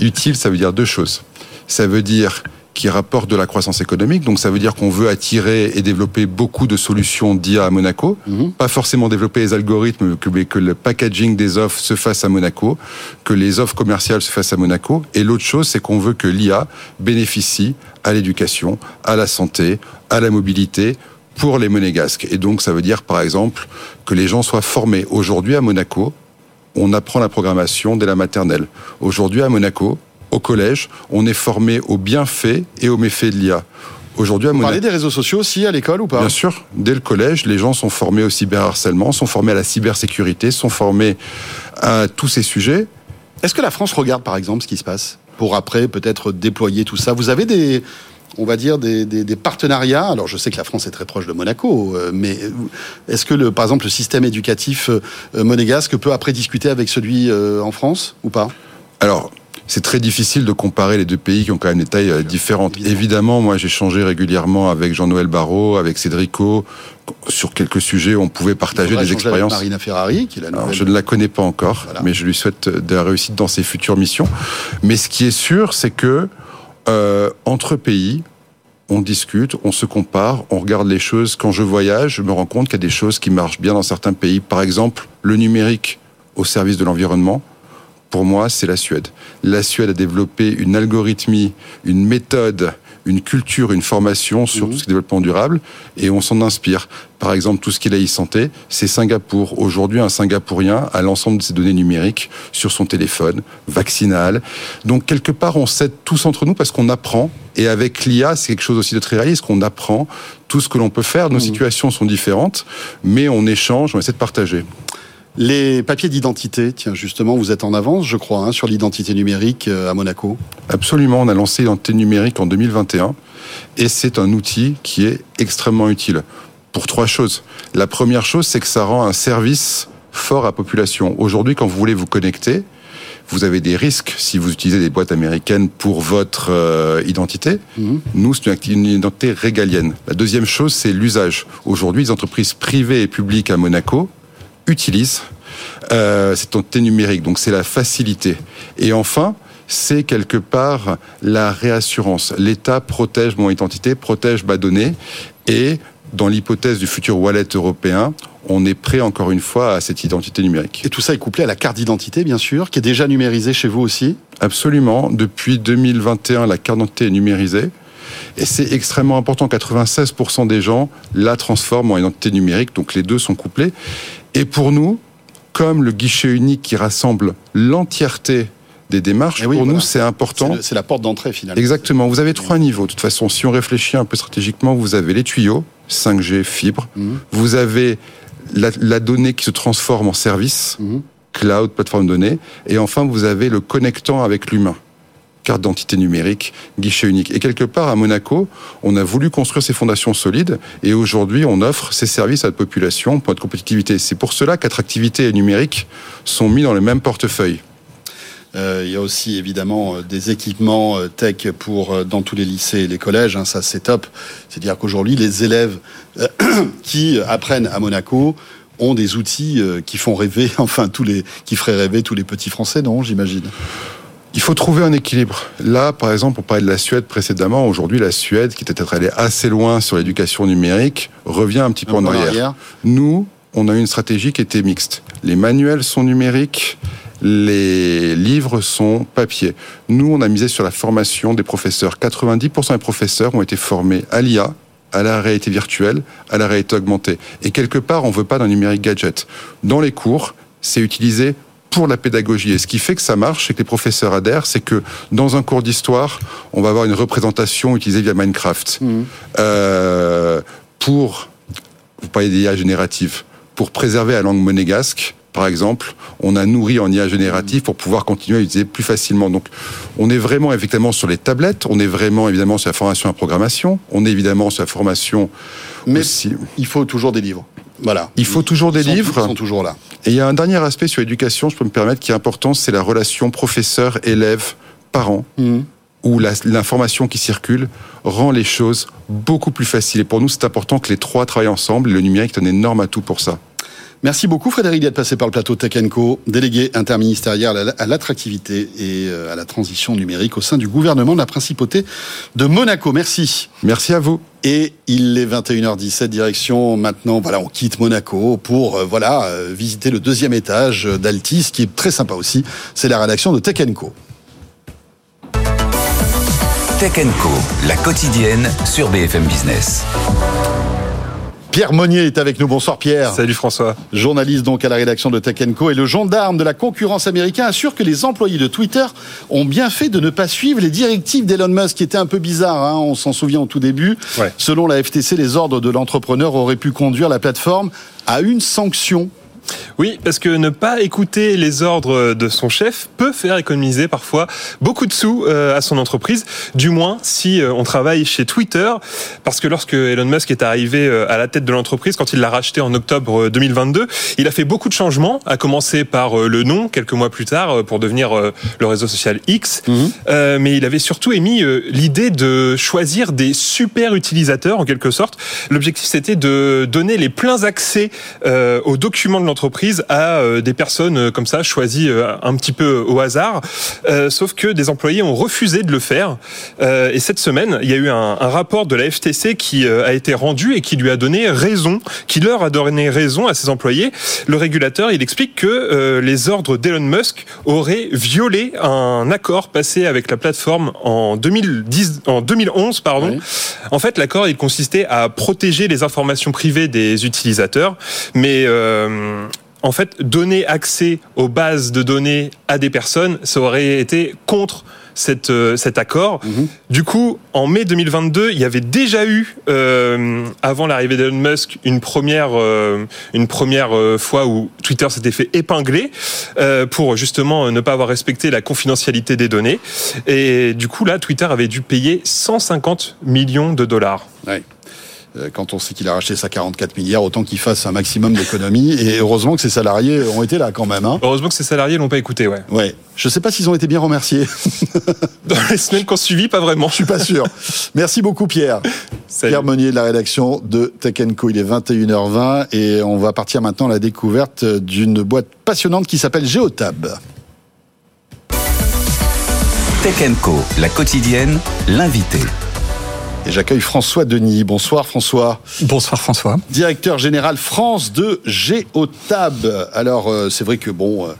Utile, ça veut dire deux choses. Ça veut dire qui rapporte de la croissance économique, donc ça veut dire qu'on veut attirer et développer beaucoup de solutions d'IA à Monaco, Mhm. pas forcément développer les algorithmes, mais que le packaging des offres se fasse à Monaco, que les offres commerciales se fassent à Monaco, et l'autre chose, c'est qu'on veut que l'IA bénéficie à l'éducation, à la santé, à la mobilité, pour les monégasques. Et donc, ça veut dire, par exemple, que les gens soient formés. Aujourd'hui, à Monaco, on apprend la programmation dès la maternelle. Aujourd'hui, à Monaco, au collège, on est formé aux bienfaits et aux méfaits de l'IA. Aujourd'hui, à Vous parlez des réseaux sociaux aussi à l'école ou pas? Bien sûr, dès le collège, les gens sont formés au cyberharcèlement, sont formés à la cybersécurité, sont formés à tous ces sujets. Est-ce que la France regarde par exemple ce qui se passe pour après peut-être déployer tout ça? Vous avez des, on va dire des, des- des partenariats? Alors je sais que la France est très proche de Monaco, euh, mais est-ce que le, par exemple le système éducatif euh, monégasque peut après discuter avec celui euh, en France ou pas? Alors, c'est très difficile de comparer les deux pays qui ont quand même des tailles euh, différentes. Évidemment. Évidemment, moi j'ai changé régulièrement avec Jean-Noël Barrot, avec Cédrico, sur quelques sujets où on pouvait partager des avec expériences. Marina Ferrari, qui est la Alors, je ne la connais pas encore, Voilà. mais je lui souhaite de la réussite dans ses futures missions. Mais ce qui est sûr, c'est que euh, entre pays, on discute, on se compare, on regarde les choses. Quand je voyage, je me rends compte qu'il y a des choses qui marchent bien dans certains pays. Par exemple, le numérique au service de l'environnement. Pour moi, c'est la Suède. La Suède a développé une algorithmie, une méthode, une culture, une formation sur Mhm. tout ce qui est développement durable, et on s'en inspire. Par exemple, tout ce qui est e-santé, c'est Singapour. Aujourd'hui, un Singapourien a l'ensemble de ses données numériques sur son téléphone, vaccinal. Donc, quelque part, on s'aide tous entre nous parce qu'on apprend. Et avec l'IA, c'est quelque chose aussi de très réaliste, qu'on apprend tout ce que l'on peut faire. Nos Mhm. situations sont différentes, mais on échange, on essaie de partager. Les papiers d'identité, tiens justement, vous êtes en avance, je crois, hein, sur l'identité numérique euh, à Monaco. Absolument, on a lancé l'identité numérique en 2021 et c'est un outil qui est extrêmement utile pour trois choses. La première chose, c'est que ça rend un service fort à la population. Aujourd'hui, quand vous voulez vous connecter, vous avez des risques si vous utilisez des boîtes américaines pour votre euh, identité. Mhm. Nous, c'est une, identité régalienne. La deuxième chose, c'est l'usage. Aujourd'hui, les entreprises privées et publiques à Monaco utilisent euh, cette identité numérique. Donc, c'est la facilité. Et enfin, c'est quelque part la réassurance. L'État protège mon identité, protège ma donnée. Et dans l'hypothèse du futur wallet européen, on est prêt encore une fois à cette identité numérique. Et tout ça est couplé à la carte d'identité, bien sûr, qui est déjà numérisée chez vous aussi. Absolument. Depuis 2021, la carte d'identité est numérisée. Et c'est extrêmement important. 96% des gens la transforment en identité numérique. Donc les deux sont couplés. Et pour nous, comme le guichet unique qui rassemble l'entièreté des démarches, Eh oui, pour voilà. nous, c'est important. C'est la porte d'entrée finalement. Exactement. Vous avez trois niveaux. De toute façon, si on réfléchit un peu stratégiquement, vous avez les tuyaux, 5G, fibre. Mhm. Vous avez la, la donnée qui se transforme en service, Mhm. cloud, plateforme de données. Et enfin, vous avez le connectant avec l'humain. Carte d'identité numérique, guichet unique. Et quelque part, à Monaco, on a voulu construire ces fondations solides et aujourd'hui, on offre ces services à la population pour notre compétitivité. C'est pour cela qu'attractivité et numérique sont mis dans le même portefeuille. Euh, il y a aussi évidemment euh, des équipements euh, tech pour dans tous les lycées et les collèges. hein, ça, c'est top. C'est-à-dire qu'aujourd'hui, les élèves qui apprennent à Monaco ont des outils qui font rêver, enfin tous les, qui feraient rêver tous les petits Français, non J'imagine? Il faut trouver un équilibre. Là, par exemple, on parlait de la Suède précédemment. Aujourd'hui, la Suède, qui était peut-être allée assez loin sur l'éducation numérique, revient un petit peu en En arrière. arrière. Nous, on a une stratégie qui était mixte. Les manuels sont numériques, les livres sont papier. Nous, on a misé sur la formation des professeurs. 90% des professeurs ont été formés à l'IA, à la réalité virtuelle, à la réalité augmentée. Et quelque part, on veut pas d'un numérique gadget. Dans les cours, c'est utilisé pour la pédagogie. Et ce qui fait que ça marche et que les professeurs adhèrent, c'est que dans un cours d'histoire, on va avoir une représentation utilisée via Minecraft. Mhm. Euh, pour, vous parlez d'IA générative, pour préserver la langue monégasque, par exemple, on a nourri en IA générative pour pouvoir continuer à utiliser plus facilement. Donc, on est vraiment évidemment sur les tablettes, on est vraiment évidemment sur la formation à programmation, on est évidemment sur la formation Mais aussi. il faut toujours des livres. Voilà. Il faut toujours des Ils sont- livres. Ils sont toujours là. Et il y a un dernier aspect sur l'éducation, je peux me permettre, qui est important, c'est la relation professeur-élève-parent, Mhm. où l'information qui circule rend les choses beaucoup plus faciles. Et pour nous, c'est important que les trois travaillent ensemble. Et le numérique est un énorme atout pour ça. Merci beaucoup Frédéric d'être passé par le plateau Tech Co, délégué interministériel à la- à l'attractivité et euh, à la transition numérique au sein du gouvernement de la principauté de Monaco. Merci. Merci à vous. Et il est 21h17, direction maintenant, voilà, on quitte Monaco pour euh, voilà euh, visiter le deuxième étage d'Altis, qui est très sympa aussi. C'est la rédaction de Tech Co. Tech Co, la quotidienne sur BFM Business. Pierre Monnier est avec nous. Bonsoir Pierre. Salut François. Journaliste donc à la rédaction de Tech Co et le gendarme de la concurrence américain assure que les employés de Twitter ont bien fait de ne pas suivre les directives d'Elon Musk, qui étaient un peu bizarres. hein, on s'en souvient au tout début. Ouais. Selon la FTC, les ordres de l'entrepreneur auraient pu conduire la plateforme à une sanction. Oui, parce que ne pas écouter les ordres de son chef peut faire économiser parfois beaucoup de sous euh, à son entreprise, du moins si euh, on travaille chez Twitter, parce que lorsque Elon Musk est arrivé euh, à la tête de l'entreprise, quand il l'a racheté en octobre euh, 2022, il a fait beaucoup de changements, à commencer par le nom quelques mois plus tard pour devenir le réseau social X, Euh, mais il avait surtout émis l'idée de choisir des super utilisateurs en quelque sorte. L'objectif c'était de donner les pleins accès aux documents de l'entreprise à euh, des personnes euh, comme ça choisies euh, un petit peu au hasard. Sauf que des employés ont refusé de le faire. Et cette semaine, il y a eu un, un rapport de la FTC qui a été rendu et qui lui a donné raison, qui leur a donné raison à ses employés. Le régulateur, il explique que euh, les ordres d'Elon Musk auraient violé un accord passé avec la plateforme en 2010, en 2011, pardon. Oui. En fait, l'accord, il consistait à protéger les informations privées des utilisateurs, mais euh, en fait, donner accès aux bases de données à des personnes, ça aurait été contre cette, euh, cet accord. Mhm. Du coup, en mai 2022, il y avait déjà eu, euh, avant l'arrivée d'Elon Musk, une première, euh, une première euh, fois où Twitter s'était fait épingler euh, pour justement ne pas avoir respecté la confidentialité des données. Et du coup, là, Twitter avait dû payer 150 millions de dollars. Ouais. Euh, Quand on sait qu'il a racheté ça 44 milliards, autant qu'il fasse un maximum d'économies. Et heureusement que ses salariés ont été là quand même. Hein. Heureusement que ses salariés l'ont pas écouté, ouais. Ouais. Je sais pas s'ils ont été bien remerciés. Dans les semaines qu'on suivit, pas vraiment. Je suis pas sûr. Merci beaucoup Pierre. Salut. Pierre Monnier de la rédaction de Tech Co. Il est 21h20 et on va partir maintenant à la découverte d'une boîte passionnante qui s'appelle Geotab. Tech Co, la quotidienne, l'invité. Et j'accueille François Denis. Bonsoir François. Bonsoir François. Directeur général France de Geotab. Alors euh, c'est vrai que bon, euh,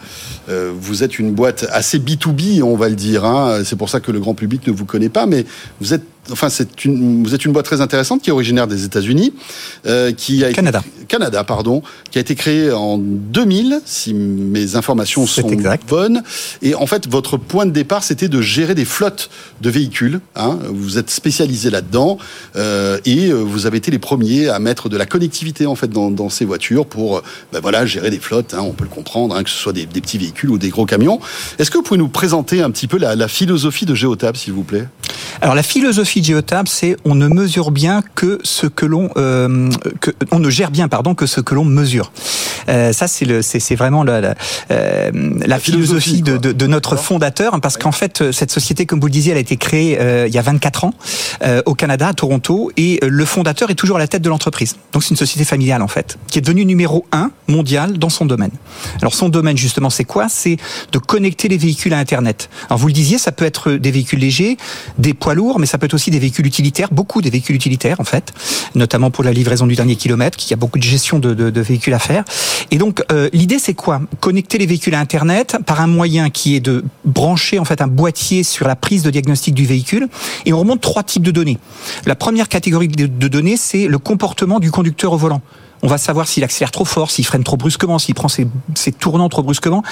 euh, vous êtes une boîte assez B2B, on va le dire. hein. C'est pour ça que le grand public ne vous connaît pas, mais vous êtes, enfin c'est une, vous êtes une boîte très intéressante qui est originaire des États-Unis, euh, qui a été- Canada. Canada, pardon, qui a été créée en 2000, si mes informations sont exact. bonnes. Et en fait, votre point de départ, c'était de gérer des flottes de véhicules. hein. Vous êtes spécialisé là-dedans euh, et euh, vous avez été les premiers à mettre de la connectivité en fait dans, dans ces voitures pour ben voilà gérer des flottes. hein, on peut le comprendre, hein, que ce soit des, des petits véhicules ou des gros camions. Est-ce que vous pouvez nous présenter un petit peu la, la philosophie de Geotab, s'il vous plaît? Alors la philosophie de Geotab, c'est on ne mesure bien que ce que l'on, euh, que on ne gère bien pardon que ce que l'on mesure. Euh, ça c'est le, c'est, c'est vraiment la, la, euh, la philosophie, philosophie de, de, de notre fondateur, hein, parce qu'en fait cette société, comme vous le disiez, elle a été créée euh, il y a 24 ans au Canada, à Toronto, et le fondateur est toujours à la tête de l'entreprise. Donc c'est une société familiale en fait, qui est devenue numéro un mondial dans son domaine. Alors son domaine justement, c'est quoi? C'est de connecter les véhicules à Internet. Alors vous le disiez, ça peut être des véhicules légers, des poids lourds, mais ça peut être aussi des véhicules utilitaires, beaucoup des véhicules utilitaires en fait, notamment pour la livraison du dernier kilomètre, qu'il y a beaucoup de gestion de, véhicules à faire. Et donc euh, l'idée c'est quoi? Connecter les véhicules à Internet par un moyen qui est de brancher en fait un boîtier sur la prise de diagnostic du véhicule, et on remonte trois types de données. La première catégorie de données, c'est le comportement du conducteur au volant. On va savoir s'il accélère trop fort, s'il freine trop brusquement, s'il prend ses, ses, tournants trop brusquement.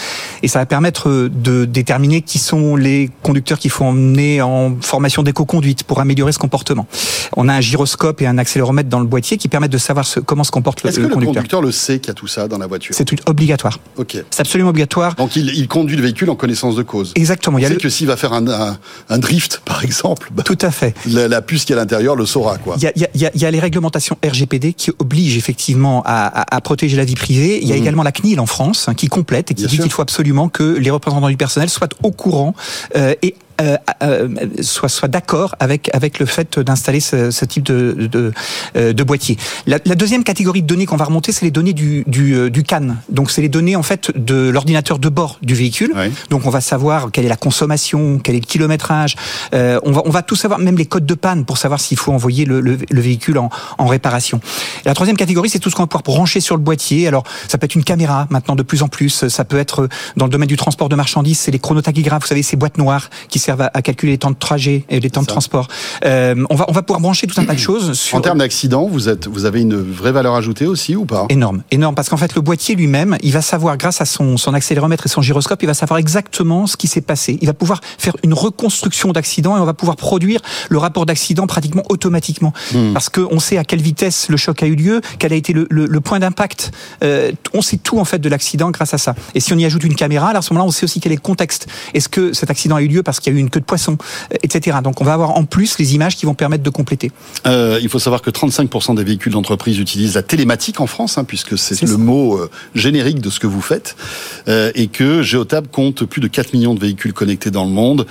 Et ça va permettre euh, de déterminer qui sont les conducteurs qu'il faut emmener en formation d'éco-conduite pour améliorer ce comportement. On a un gyroscope et un accéléromètre dans le boîtier qui permettent de savoir ce, comment se comporte le, Est-ce que le conducteur. conducteur le sait qu'il y a tout ça dans la voiture? C'est obligatoire. Ok. C'est absolument obligatoire. Donc il, il conduit le véhicule en connaissance de cause. Exactement. Il y a le- que s'il va faire un, un- un drift, par exemple, bah, Tout à fait. la, la puce qui est à l'intérieur le saura. Quoi. Il y a, il y a- il y a- il y a les réglementations RGPD qui obligent effectivement à, à- à protéger la vie privée. Il y a Mhm. également la CNIL en France hein, qui complète et qui Bien dit qu'il faut absolument que les représentants du personnel soient au courant euh, et euh, euh, soient, soient d'accord avec avec le fait d'installer ce, ce type de de, euh, de boîtier. La, la deuxième catégorie de données qu'on va remonter, c'est les données du du, du CAN. Donc c'est les données en fait de l'ordinateur de bord du véhicule. Ouais. Donc on va savoir quelle est la consommation, quel est le kilométrage. Euh, on va on va tout savoir, même les codes de panne pour savoir s'il faut envoyer le, le, le véhicule en, en réparation. Et la troisième catégorie, c'est tout ce qu'on va pouvoir brancher sur le boîtier. Alors ça peut être une caméra maintenant de plus en plus. Ça peut être dans le domaine du transport de marchandises, c'est les chronotachygraphes. Vous savez ces boîtes noires qui servent à, à calculer les temps de trajet et les temps de transport. Euh, on va on va pouvoir brancher tout un tas de choses sur En termes d'accident, vous, êtes, vous avez une vraie valeur ajoutée aussi ou pas? Énorme, énorme, parce qu'en fait le boîtier lui-même, il va savoir grâce à son, son accéléromètre et son gyroscope, il va savoir exactement ce qui s'est passé. Il va pouvoir faire une reconstruction d'accident et on va pouvoir produire le rapport d'accident pratiquement automatiquement, Hmm. parce qu'on sait à quelle vitesse le choc a eu lieu, quel a été le, le- le point d'impact. Euh, on sait tout en fait de l'accident grâce à ça. Et si on y ajoute une caméra, à ce moment-là, on sait aussi quel est le contexte. Est-ce que cet accident a eu lieu parce qu'il y a eu une queue de poisson, euh, etc. Donc on va avoir en plus les images qui vont permettre de compléter. Euh, il faut savoir que 35% des véhicules d'entreprise utilisent la télématique en France, hein, puisque c'est le ça. mot euh, générique de ce que vous faites, euh, et que Geotab compte plus de 4 millions de véhicules connectés dans le monde,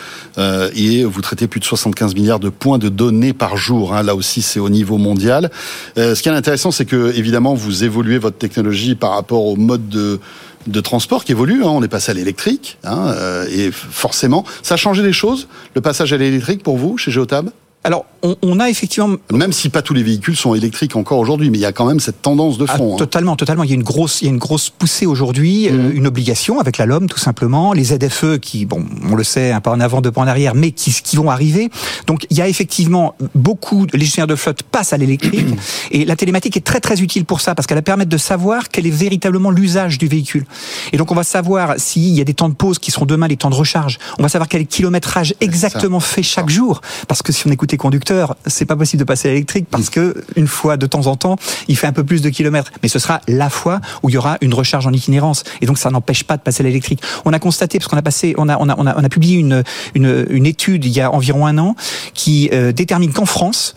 et vous traitez plus de 75 milliards de points de données par jour. hein. là aussi, c'est au niveau mondial. Ce qui est intéressant, c'est que évidemment, vous évoluez votre technologie par rapport au mode de de transport qui évolue, hein. on est passé à l'électrique, hein, euh, et forcément, ça a changé les choses, le passage à l'électrique pour vous, chez Geotab? Alors on, on a effectivement même si pas tous les véhicules sont électriques encore aujourd'hui, mais il y a quand même cette tendance de Ah, fond. hein. totalement, totalement. Il y a une grosse, il y a une grosse poussée aujourd'hui, Mhm. euh, une obligation avec la LOM tout simplement, les ZFE qui, bon, on le sait, un pas en avant, deux pas en arrière, mais qui, qui vont arriver. Donc il y a effectivement beaucoup, les gestionnaires de flotte passent à l'électrique et la télématique est très très utile pour ça parce qu'elle va permettre de savoir quel est véritablement l'usage du véhicule. Et donc on va savoir s'il y a des temps de pause qui seront demain les temps de recharge. On va savoir quel est le kilométrage exactement fait chaque jour parce que si on écoute les conducteurs, c'est pas possible de passer à l'électrique parce que une fois de temps en temps, il fait un peu plus de kilomètres. Mais ce sera la fois où il y aura une recharge en itinérance. Et donc ça n'empêche pas de passer à l'électrique. On a constaté, parce qu'on a passé, on a, publié une, étude il y a environ un an qui euh, détermine qu'en France,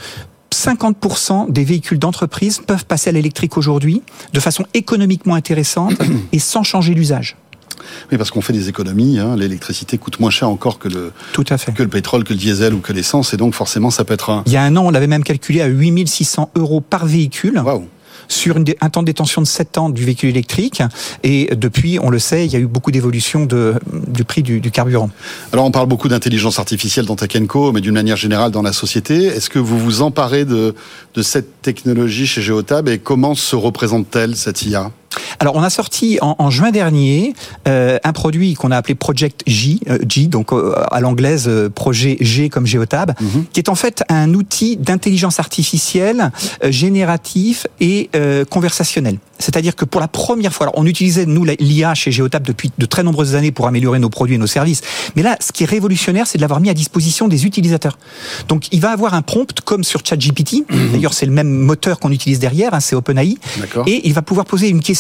50% des véhicules d'entreprise peuvent passer à l'électrique aujourd'hui de façon économiquement intéressante et sans changer l'usage. Oui, parce qu'on fait des économies. hein. L'électricité coûte moins cher encore que le, Tout à fait. que le pétrole, que le diesel ou que l'essence, et donc forcément, ça peut être un. Il y a un an, on l'avait même calculé à 8600 euros par véhicule. Waouh sur une un temps de détention de 7 ans du véhicule électrique. Et depuis, on le sait, il y a eu beaucoup d'évolution du prix du, du carburant. Alors, on parle beaucoup d'intelligence artificielle dans Tech Co, mais d'une manière générale dans la société. Est-ce que vous vous emparez de, de cette technologie chez Geotab et comment se représente-t-elle cette IA Alors, on a sorti en, en juin dernier euh, un produit qu'on a appelé Project J, euh, G, donc euh, à l'anglaise euh, projet G comme Geotab, qui est en fait un outil d'intelligence artificielle euh, génératif et euh, conversationnel. C'est-à-dire que pour la première fois, alors on utilisait nous l'IA chez Geotab depuis de très nombreuses années pour améliorer nos produits et nos services, mais là, ce qui est révolutionnaire, c'est de l'avoir mis à disposition des utilisateurs. Donc, il va avoir un prompt comme sur ChatGPT. D'ailleurs, c'est le même moteur qu'on utilise derrière, hein, c'est OpenAI. Et il va pouvoir poser une question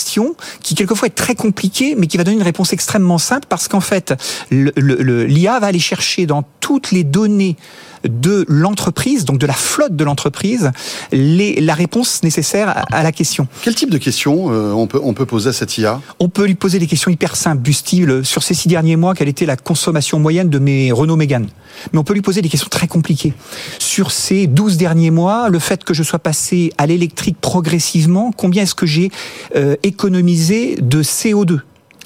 qui quelquefois est très compliquée, mais qui va donner une réponse extrêmement simple parce qu'en fait, l'IA va aller chercher dans toutes les données de l'entreprise, donc de la flotte de l'entreprise, la réponse nécessaire à, à la question. Quel type de questions euh, on, peut, on peut poser à cette IA On peut lui poser des questions hyper simples, du style sur ces six derniers mois, quelle était la consommation moyenne de mes Renault Mégane Mais on peut lui poser des questions très compliquées. Sur ces 12 derniers mois, le fait que je sois passé à l'électrique progressivement, combien est-ce que j'ai euh, économisé de CO2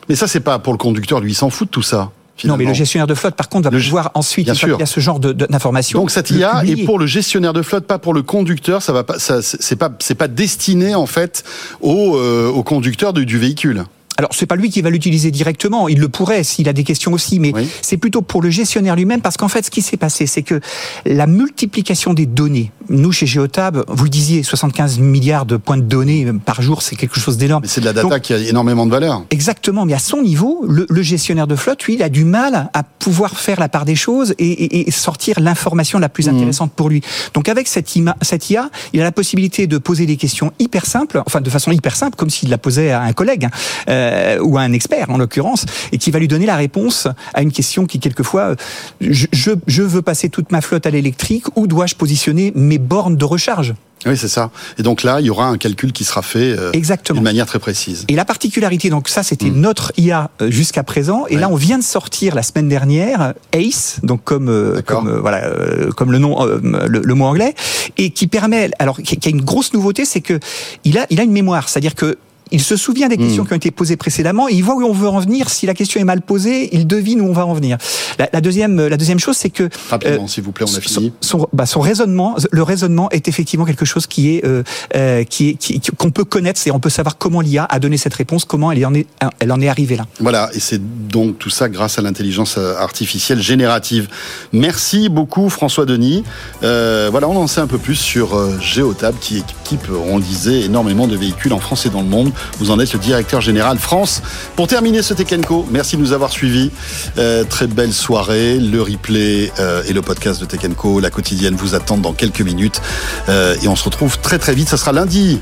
Mais ça, c'est pas pour le conducteur, lui, il s'en fout de tout ça. Non, mais le gestionnaire de flotte, par contre, va Le pouvoir ensuite, Bien sûr. qu'il y a ce genre d'informations. Donc cette IA est pour le gestionnaire de flotte, pas pour le conducteur. Ça va pas, ça, c'est pas, c'est pas destiné en fait au, euh, au conducteur du, du véhicule. Alors, c'est pas lui qui va l'utiliser directement. Il le pourrait s'il a des questions aussi, mais Oui. c'est plutôt pour le gestionnaire lui-même parce qu'en fait, ce qui s'est passé, c'est que la multiplication des données nous, chez Geotab, vous le disiez, 75 milliards de points de données par jour, c'est quelque chose d'énorme. Mais c'est de la data qui a énormément de valeur. Exactement, mais à son niveau, le, le, gestionnaire de flotte, lui, il a du mal à pouvoir faire la part des choses et, et, et sortir l'information la plus intéressante mmh. pour lui. Donc avec cette, IMA, cette IA, il a la possibilité de poser des questions hyper simples, enfin de façon hyper simple, comme s'il la posait à un collègue euh, ou à un expert en l'occurrence, et qui va lui donner la réponse à une question qui quelquefois, je, je, je veux passer toute ma flotte à l'électrique, où dois-je positionner mes bornes de recharge oui, c'est ça. Et donc là, il y aura un calcul qui sera fait euh, Exactement. d'une manière très précise. Et la particularité, donc ça, c'était mmh. notre IA euh, jusqu'à présent. Et ouais. là, on vient de sortir la semaine dernière ACE, donc comme euh, comme euh, voilà comme le nom le, le, mot anglais, et qui permet, alors qui a une grosse nouveauté, c'est que il a il a une mémoire, c'est-à-dire que il se souvient des questions mmh. qui ont été posées précédemment et il voit où on veut en venir. Si la question est mal posée, il devine où on va en venir. La, la deuxième, la deuxième chose, c'est que rapidement, euh, s'il vous plaît, on a fini. Son, son, bah, son, raisonnement, le raisonnement est effectivement quelque chose qui est, euh, euh, qui est, qui, qu'on peut connaître. C'est on peut savoir comment l'IA a donné cette réponse, comment elle en est, elle en est arrivée là. Voilà, et c'est donc tout ça grâce à l'intelligence artificielle générative. Merci beaucoup, François Denis. Euh, voilà, on en sait un peu plus sur euh, Geotab qui équipe, on le disait, énormément de véhicules en France et dans le monde. Vous en êtes le directeur général France. Pour terminer ce Tekenco, merci de nous avoir suivis. Euh, très belle soirée. Le replay euh, et le podcast de Tekenco, la quotidienne, vous attendent dans quelques minutes. Euh, et on se retrouve très très vite. Ça sera lundi.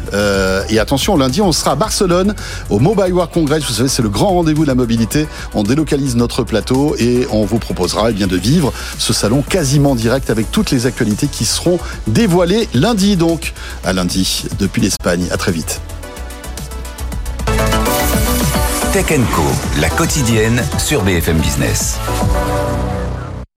Et attention, lundi, on sera à Barcelone au Mobile World Congress. Vous savez, c'est le grand rendez-vous de la mobilité. On délocalise notre plateau et on vous proposera eh bien, de vivre ce salon quasiment direct avec toutes les actualités qui seront dévoilées lundi. Donc, à lundi, depuis l'Espagne. À très vite. Tech Co, la quotidienne sur BFM Business.